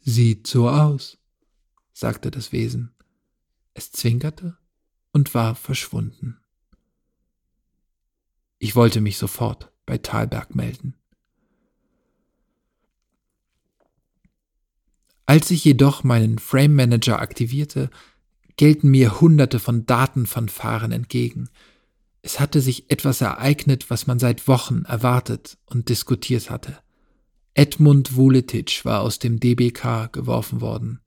Sieht so aus, sagte das Wesen. Es zwinkerte und war verschwunden. Ich wollte mich sofort bei Thalberg melden. Als ich jedoch meinen Frame Manager aktivierte, gelten mir hunderte von Datenfanfaren entgegen. Es hatte sich etwas ereignet, was man seit Wochen erwartet und diskutiert hatte. Edmund Vuletic war aus dem DBK geworfen worden.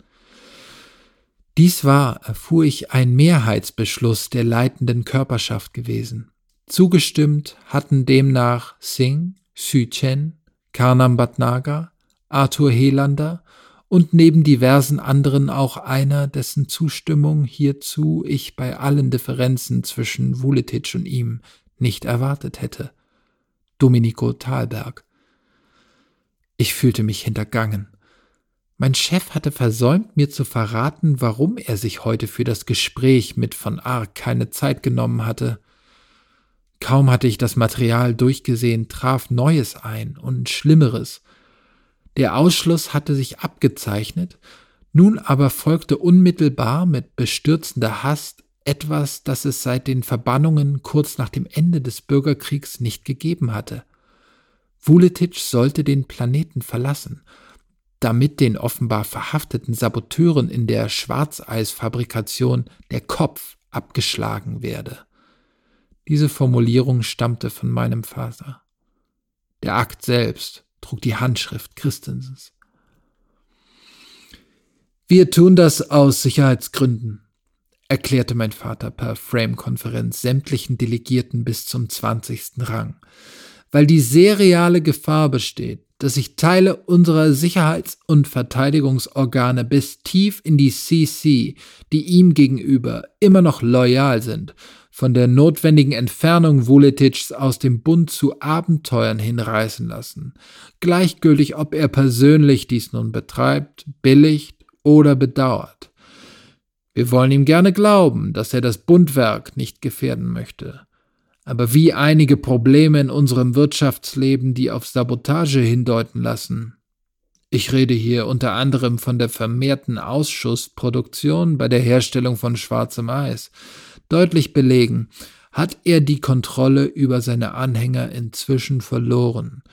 Dies war, erfuhr ich, ein Mehrheitsbeschluss der leitenden Körperschaft gewesen. Zugestimmt hatten demnach Singh, Xu Chen, Karnam Bhatnagar, Arthur Helander und neben diversen anderen auch einer, dessen Zustimmung hierzu ich bei allen Differenzen zwischen Vuletic und ihm nicht erwartet hätte. Domenico Thalberg. Ich fühlte mich hintergangen. Mein Chef hatte versäumt, mir zu verraten, warum er sich heute für das Gespräch mit von Ark keine Zeit genommen hatte. Kaum hatte ich das Material durchgesehen, traf Neues ein und Schlimmeres. Der Ausschluss hatte sich abgezeichnet, nun aber folgte unmittelbar mit bestürzender Hast etwas, das es seit den Verbannungen kurz nach dem Ende des Bürgerkriegs nicht gegeben hatte. Vuletic sollte den Planeten verlassen, damit den offenbar verhafteten Saboteuren in der Schwarzeisfabrikation der Kopf abgeschlagen werde. Diese Formulierung stammte von meinem Vater. Der Akt selbst trug die Handschrift Christensens. Wir tun das aus Sicherheitsgründen, erklärte mein Vater per Frame-Konferenz sämtlichen Delegierten bis zum 20. Rang, weil die seriale Gefahr besteht, dass sich Teile unserer Sicherheits- und Verteidigungsorgane bis tief in die CC, die ihm gegenüber immer noch loyal sind, von der notwendigen Entfernung Vuletics aus dem Bund zu Abenteuern hinreißen lassen, gleichgültig ob er persönlich dies nun betreibt, billigt oder bedauert. Wir wollen ihm gerne glauben, dass er das Bundwerk nicht gefährden möchte. Aber wie einige Probleme in unserem Wirtschaftsleben, die auf Sabotage hindeuten lassen. Ich rede hier unter anderem von der vermehrten Ausschussproduktion bei der Herstellung von schwarzem Eis, deutlich belegen, hat er die Kontrolle über seine Anhänger inzwischen verloren.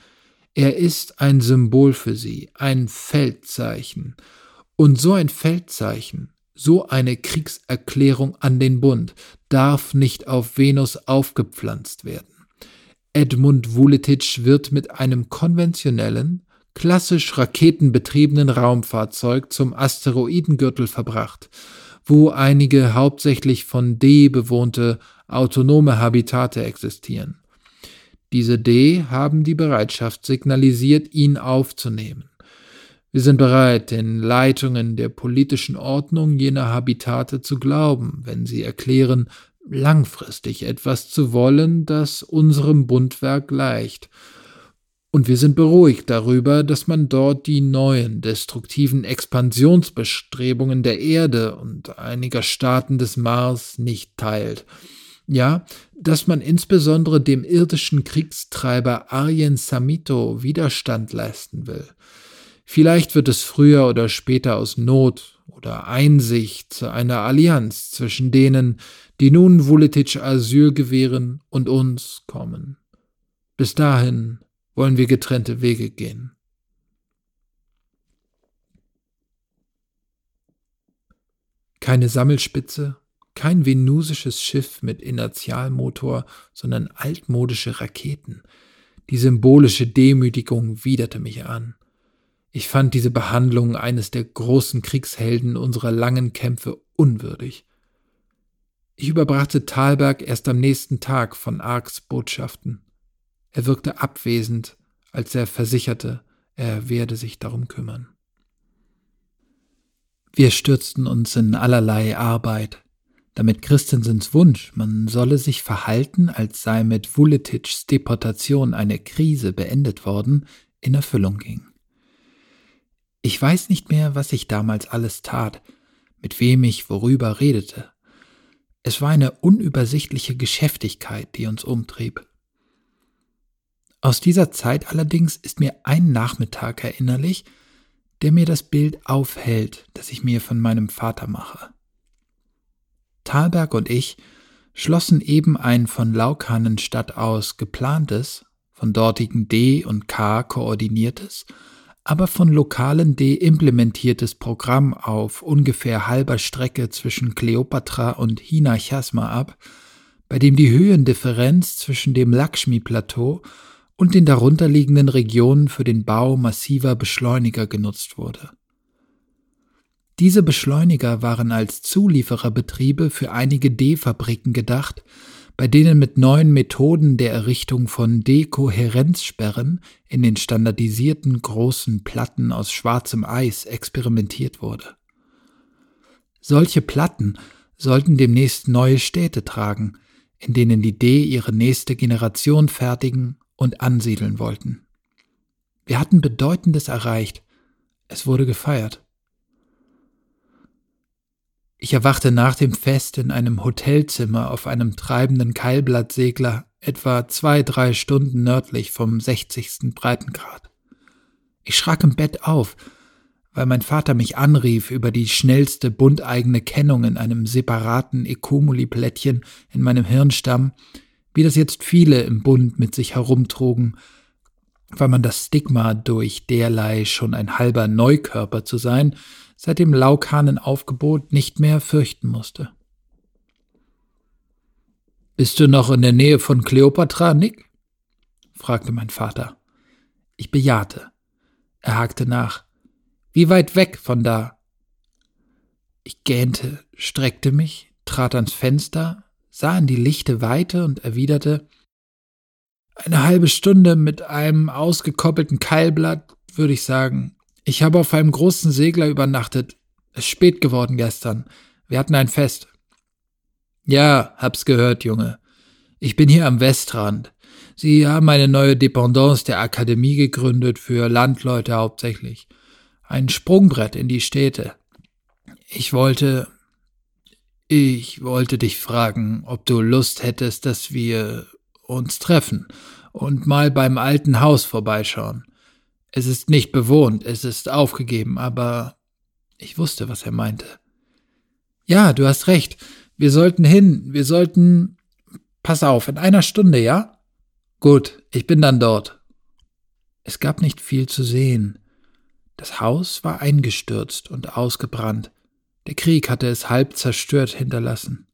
Er ist ein Symbol für sie, ein Feldzeichen. Und so ein Feldzeichen, so eine Kriegserklärung an den Bund darf nicht auf Venus aufgepflanzt werden. Edmund Vuletic wird mit einem konventionellen, klassisch raketenbetriebenen Raumfahrzeug zum Asteroidengürtel verbracht wo einige hauptsächlich von D bewohnte autonome Habitate existieren. Diese D haben die Bereitschaft signalisiert, ihn aufzunehmen. Wir sind bereit, den Leitungen der politischen Ordnung jener Habitate zu glauben, wenn sie erklären, langfristig etwas zu wollen, das unserem Bundwerk gleicht und wir sind beruhigt darüber, dass man dort die neuen destruktiven Expansionsbestrebungen der Erde und einiger Staaten des Mars nicht teilt. Ja, dass man insbesondere dem irdischen Kriegstreiber Arjen Samito Widerstand leisten will. Vielleicht wird es früher oder später aus Not oder Einsicht zu einer Allianz zwischen denen, die nun Vuletic Asyl gewähren, und uns kommen. Bis dahin wollen wir getrennte Wege gehen. Keine Sammelspitze, kein venusisches Schiff mit Inertialmotor, sondern altmodische Raketen. Die symbolische Demütigung widerte mich an. Ich fand diese Behandlung eines der großen Kriegshelden unserer langen Kämpfe unwürdig. Ich überbrachte Thalberg erst am nächsten Tag von Arks Botschaften. Er wirkte abwesend, als er versicherte, er werde sich darum kümmern. Wir stürzten uns in allerlei Arbeit, damit Christensens Wunsch, man solle sich verhalten, als sei mit Vuletics Deportation eine Krise beendet worden, in Erfüllung ging. Ich weiß nicht mehr, was ich damals alles tat, mit wem ich worüber redete. Es war eine unübersichtliche Geschäftigkeit, die uns umtrieb. Aus dieser Zeit allerdings ist mir ein Nachmittag erinnerlich, der mir das Bild aufhält, das ich mir von meinem Vater mache. Thalberg und ich schlossen eben ein von Laukhanenstadt aus geplantes, von dortigen D und K koordiniertes, aber von lokalen deimplementiertes Programm auf ungefähr halber Strecke zwischen Kleopatra und Hinachasma ab, bei dem die Höhendifferenz zwischen dem Lakshmi-Plateau und den darunterliegenden Regionen für den Bau massiver Beschleuniger genutzt wurde. Diese Beschleuniger waren als Zuliefererbetriebe für einige D-Fabriken gedacht, bei denen mit neuen Methoden der Errichtung von Dekohärenzsperren in den standardisierten großen Platten aus schwarzem Eis experimentiert wurde. Solche Platten sollten demnächst neue Städte tragen, in denen die D ihre nächste Generation fertigen und ansiedeln wollten. Wir hatten Bedeutendes erreicht. Es wurde gefeiert. Ich erwachte nach dem Fest in einem Hotelzimmer auf einem treibenden Keilblattsegler, etwa zwei, drei Stunden nördlich vom 60. Breitengrad. Ich schrak im Bett auf, weil mein Vater mich anrief über die schnellste bunteigene Kennung in einem separaten Ekomuli-Plättchen in meinem Hirnstamm, wie das jetzt viele im Bund mit sich herumtrugen, weil man das Stigma durch derlei schon ein halber Neukörper zu sein seit dem Laukahnenaufgebot nicht mehr fürchten musste. Bist du noch in der Nähe von Kleopatra, Nick? fragte mein Vater. Ich bejahte. Er hakte nach. Wie weit weg von da? Ich gähnte, streckte mich, trat ans Fenster, sah in die lichte Weite und erwiderte Eine halbe Stunde mit einem ausgekoppelten Keilblatt, würde ich sagen, ich habe auf einem großen Segler übernachtet. Es ist spät geworden gestern. Wir hatten ein Fest. Ja, hab's gehört, Junge. Ich bin hier am Westrand. Sie haben eine neue Dependance der Akademie gegründet für Landleute hauptsächlich. Ein Sprungbrett in die Städte. Ich wollte. Ich wollte dich fragen, ob du Lust hättest, dass wir uns treffen und mal beim alten Haus vorbeischauen. Es ist nicht bewohnt, es ist aufgegeben, aber ich wusste, was er meinte. Ja, du hast recht. Wir sollten hin. Wir sollten. Pass auf, in einer Stunde, ja? Gut, ich bin dann dort. Es gab nicht viel zu sehen. Das Haus war eingestürzt und ausgebrannt. Der Krieg hatte es halb zerstört hinterlassen.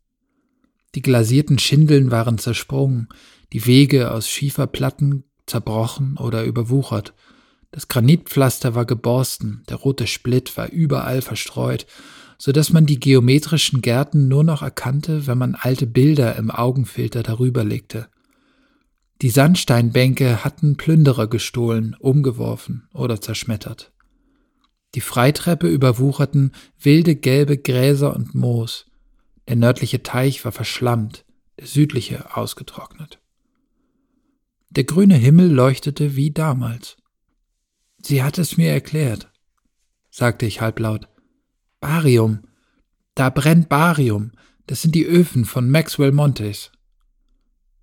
Die glasierten Schindeln waren zersprungen, die Wege aus Schieferplatten zerbrochen oder überwuchert. Das Granitpflaster war geborsten, der rote Splitt war überall verstreut, so dass man die geometrischen Gärten nur noch erkannte, wenn man alte Bilder im Augenfilter darüber legte. Die Sandsteinbänke hatten Plünderer gestohlen, umgeworfen oder zerschmettert. Die Freitreppe überwucherten wilde gelbe Gräser und Moos. Der nördliche Teich war verschlammt, der südliche ausgetrocknet. Der grüne Himmel leuchtete wie damals. Sie hat es mir erklärt, sagte ich halblaut. Barium. Da brennt Barium. Das sind die Öfen von Maxwell Montes.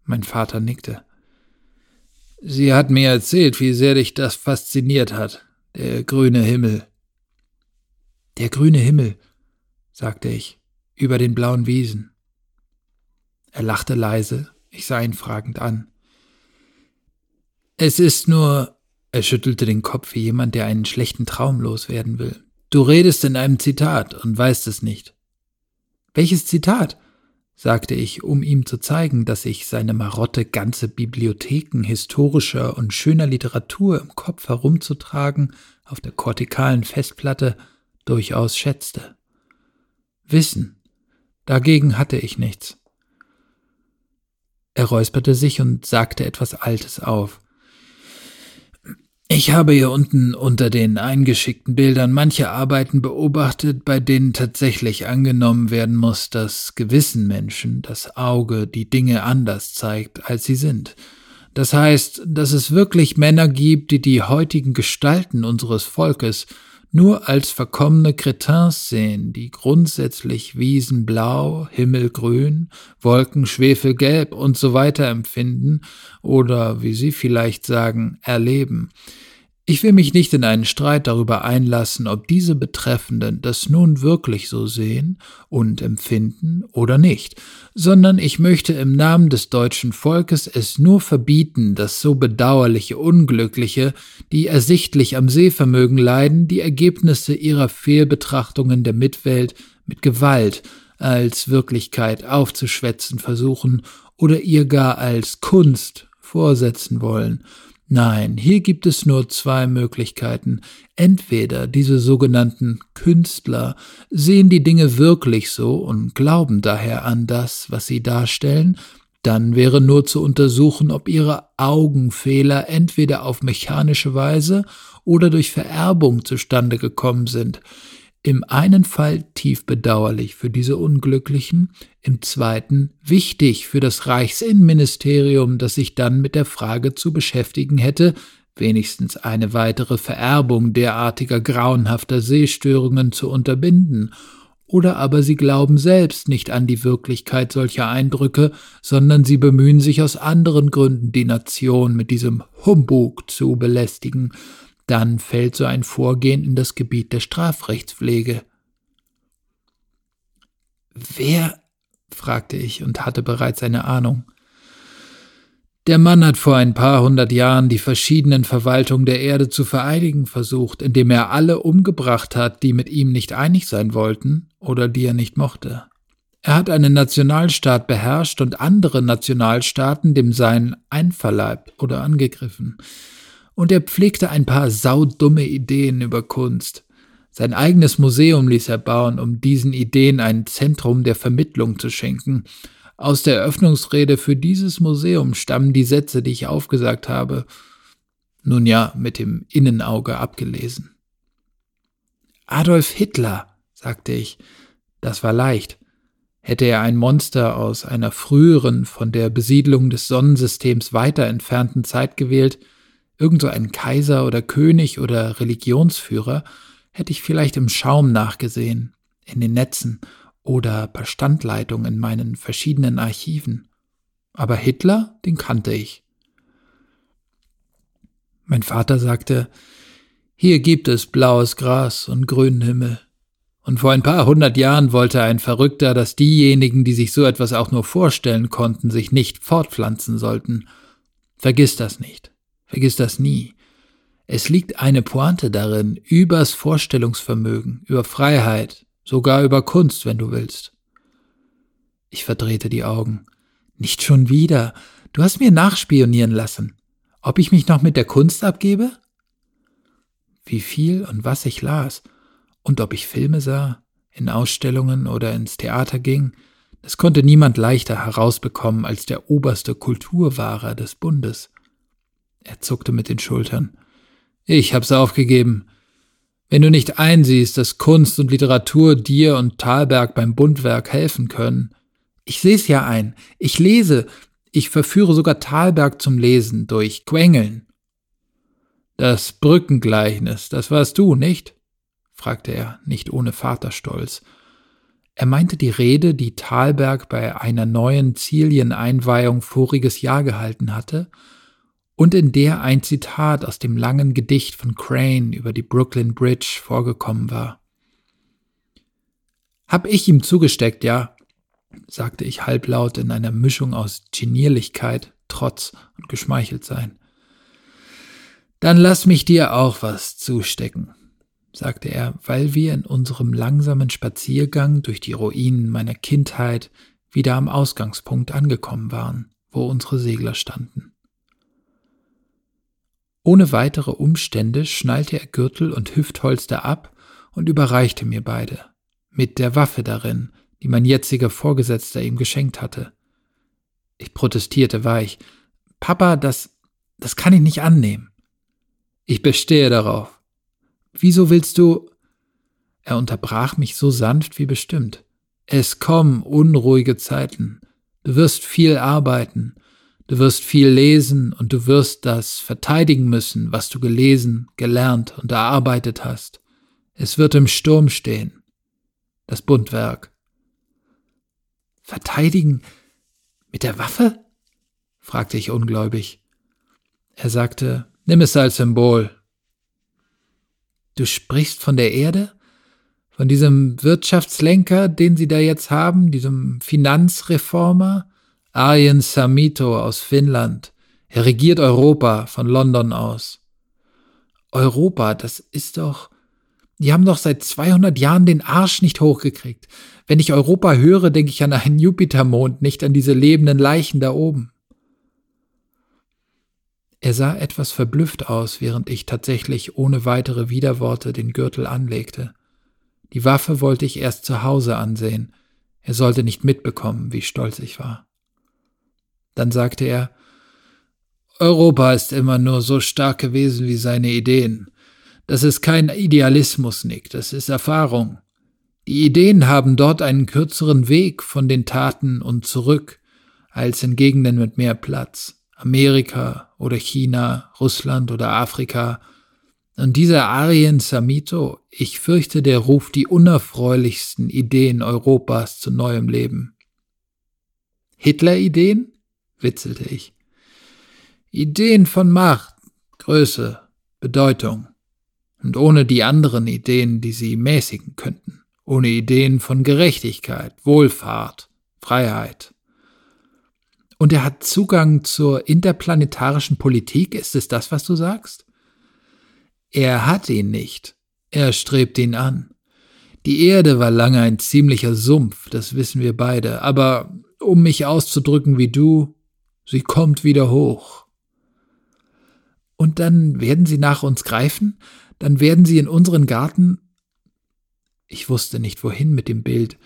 Mein Vater nickte. Sie hat mir erzählt, wie sehr dich das fasziniert hat, der grüne Himmel. Der grüne Himmel, sagte ich, über den blauen Wiesen. Er lachte leise, ich sah ihn fragend an. Es ist nur er schüttelte den Kopf wie jemand, der einen schlechten Traum loswerden will. Du redest in einem Zitat und weißt es nicht. Welches Zitat? sagte ich, um ihm zu zeigen, dass ich seine Marotte, ganze Bibliotheken historischer und schöner Literatur im Kopf herumzutragen auf der kortikalen Festplatte durchaus schätzte. Wissen. Dagegen hatte ich nichts. Er räusperte sich und sagte etwas Altes auf. Ich habe hier unten unter den eingeschickten Bildern manche Arbeiten beobachtet, bei denen tatsächlich angenommen werden muss, dass gewissen Menschen das Auge die Dinge anders zeigt, als sie sind. Das heißt, dass es wirklich Männer gibt, die die heutigen Gestalten unseres Volkes nur als verkommene Cretins sehen, die grundsätzlich Wiesen blau, Himmel grün, Wolken schwefelgelb und so weiter empfinden oder, wie Sie vielleicht sagen, erleben. Ich will mich nicht in einen Streit darüber einlassen, ob diese Betreffenden das nun wirklich so sehen und empfinden oder nicht, sondern ich möchte im Namen des deutschen Volkes es nur verbieten, dass so bedauerliche Unglückliche, die ersichtlich am Sehvermögen leiden, die Ergebnisse ihrer Fehlbetrachtungen der Mitwelt mit Gewalt als Wirklichkeit aufzuschwätzen versuchen oder ihr gar als Kunst vorsetzen wollen, Nein, hier gibt es nur zwei Möglichkeiten. Entweder diese sogenannten Künstler sehen die Dinge wirklich so und glauben daher an das, was sie darstellen, dann wäre nur zu untersuchen, ob ihre Augenfehler entweder auf mechanische Weise oder durch Vererbung zustande gekommen sind. Im einen Fall tief bedauerlich für diese Unglücklichen, im zweiten wichtig für das Reichsinnenministerium, das sich dann mit der Frage zu beschäftigen hätte, wenigstens eine weitere Vererbung derartiger grauenhafter Sehstörungen zu unterbinden, oder aber sie glauben selbst nicht an die Wirklichkeit solcher Eindrücke, sondern sie bemühen sich aus anderen Gründen, die Nation mit diesem Humbug zu belästigen, dann fällt so ein Vorgehen in das Gebiet der Strafrechtspflege. Wer? fragte ich und hatte bereits eine Ahnung. Der Mann hat vor ein paar hundert Jahren die verschiedenen Verwaltungen der Erde zu vereinigen versucht, indem er alle umgebracht hat, die mit ihm nicht einig sein wollten oder die er nicht mochte. Er hat einen Nationalstaat beherrscht und andere Nationalstaaten dem Seinen einverleibt oder angegriffen und er pflegte ein paar saudumme Ideen über Kunst. Sein eigenes Museum ließ er bauen, um diesen Ideen ein Zentrum der Vermittlung zu schenken. Aus der Eröffnungsrede für dieses Museum stammen die Sätze, die ich aufgesagt habe. Nun ja, mit dem Innenauge abgelesen. Adolf Hitler, sagte ich. Das war leicht. Hätte er ein Monster aus einer früheren, von der Besiedlung des Sonnensystems weiter entfernten Zeit gewählt, irgend so ein Kaiser oder König oder Religionsführer, hätte ich vielleicht im Schaum nachgesehen, in den Netzen oder per Standleitung in meinen verschiedenen Archiven. Aber Hitler, den kannte ich. Mein Vater sagte, hier gibt es blaues Gras und grünen Himmel. Und vor ein paar hundert Jahren wollte ein Verrückter, dass diejenigen, die sich so etwas auch nur vorstellen konnten, sich nicht fortpflanzen sollten. Vergiss das nicht. Vergiss das nie. Es liegt eine Pointe darin, übers Vorstellungsvermögen, über Freiheit, sogar über Kunst, wenn du willst. Ich verdrehte die Augen. Nicht schon wieder. Du hast mir nachspionieren lassen. Ob ich mich noch mit der Kunst abgebe? Wie viel und was ich las und ob ich Filme sah, in Ausstellungen oder ins Theater ging, das konnte niemand leichter herausbekommen als der oberste Kulturwahrer des Bundes. Er zuckte mit den Schultern. Ich hab's aufgegeben. Wenn du nicht einsiehst, dass Kunst und Literatur dir und Thalberg beim Bundwerk helfen können. Ich seh's ja ein. Ich lese. Ich verführe sogar Thalberg zum Lesen durch Quengeln. Das Brückengleichnis, das warst du, nicht? fragte er, nicht ohne Vaterstolz. Er meinte die Rede, die Thalberg bei einer neuen Zilien-Einweihung voriges Jahr gehalten hatte und in der ein Zitat aus dem langen Gedicht von Crane über die Brooklyn Bridge vorgekommen war. Hab ich ihm zugesteckt, ja, sagte ich halblaut in einer Mischung aus Genierlichkeit, Trotz und Geschmeicheltsein. Dann lass mich dir auch was zustecken, sagte er, weil wir in unserem langsamen Spaziergang durch die Ruinen meiner Kindheit wieder am Ausgangspunkt angekommen waren, wo unsere Segler standen. Ohne weitere Umstände schnallte er Gürtel und Hüftholster ab und überreichte mir beide, mit der Waffe darin, die mein jetziger Vorgesetzter ihm geschenkt hatte. Ich protestierte weich. Papa, das, das kann ich nicht annehmen. Ich bestehe darauf. Wieso willst du? Er unterbrach mich so sanft wie bestimmt. Es kommen unruhige Zeiten. Du wirst viel arbeiten. Du wirst viel lesen und du wirst das verteidigen müssen, was du gelesen, gelernt und erarbeitet hast. Es wird im Sturm stehen. Das Bundwerk. Verteidigen mit der Waffe? fragte ich ungläubig. Er sagte, nimm es als Symbol. Du sprichst von der Erde? Von diesem Wirtschaftslenker, den Sie da jetzt haben, diesem Finanzreformer? Arjen Samito aus Finnland. Er regiert Europa von London aus. Europa, das ist doch. Die haben doch seit 200 Jahren den Arsch nicht hochgekriegt. Wenn ich Europa höre, denke ich an einen Jupitermond, nicht an diese lebenden Leichen da oben. Er sah etwas verblüfft aus, während ich tatsächlich ohne weitere Widerworte den Gürtel anlegte. Die Waffe wollte ich erst zu Hause ansehen. Er sollte nicht mitbekommen, wie stolz ich war. Dann sagte er, Europa ist immer nur so stark gewesen wie seine Ideen. Das ist kein Idealismus, Nick, das ist Erfahrung. Die Ideen haben dort einen kürzeren Weg von den Taten und zurück als in Gegenden mit mehr Platz. Amerika oder China, Russland oder Afrika. Und dieser Arien Samito, ich fürchte, der ruft die unerfreulichsten Ideen Europas zu neuem Leben. Hitler-Ideen? Witzelte ich. Ideen von Macht, Größe, Bedeutung. Und ohne die anderen Ideen, die sie mäßigen könnten. Ohne Ideen von Gerechtigkeit, Wohlfahrt, Freiheit. Und er hat Zugang zur interplanetarischen Politik, ist es das, was du sagst? Er hat ihn nicht. Er strebt ihn an. Die Erde war lange ein ziemlicher Sumpf, das wissen wir beide, aber um mich auszudrücken wie du, sie kommt wieder hoch. Und dann werden sie nach uns greifen, dann werden sie in unseren Garten. Ich wusste nicht wohin mit dem Bild.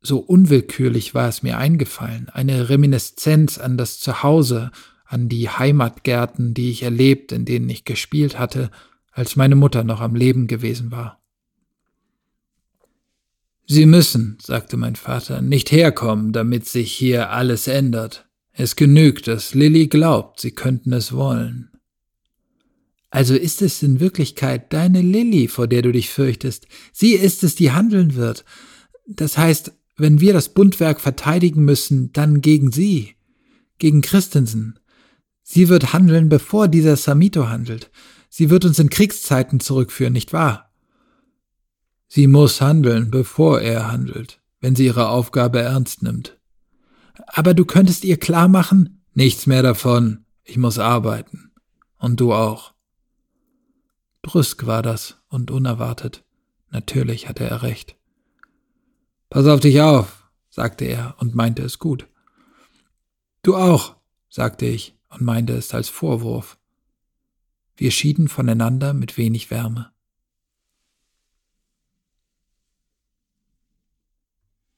So unwillkürlich war es mir eingefallen, eine Reminiszenz an das Zuhause, an die Heimatgärten, die ich erlebt, in denen ich gespielt hatte, als meine Mutter noch am Leben gewesen war. Sie müssen, sagte mein Vater, nicht herkommen, damit sich hier alles ändert. Es genügt, dass Lilly glaubt, sie könnten es wollen. Also ist es in Wirklichkeit deine Lilly, vor der du dich fürchtest. Sie ist es, die handeln wird. Das heißt, wenn wir das Bundwerk verteidigen müssen, dann gegen sie, gegen Christensen. Sie wird handeln, bevor dieser Samito handelt. Sie wird uns in Kriegszeiten zurückführen, nicht wahr? Sie muss handeln, bevor er handelt, wenn sie ihre Aufgabe ernst nimmt. Aber du könntest ihr klar machen, nichts mehr davon, ich muss arbeiten. Und du auch. Brüsk war das und unerwartet. Natürlich hatte er recht. Pass auf dich auf, sagte er und meinte es gut. Du auch, sagte ich und meinte es als Vorwurf. Wir schieden voneinander mit wenig Wärme.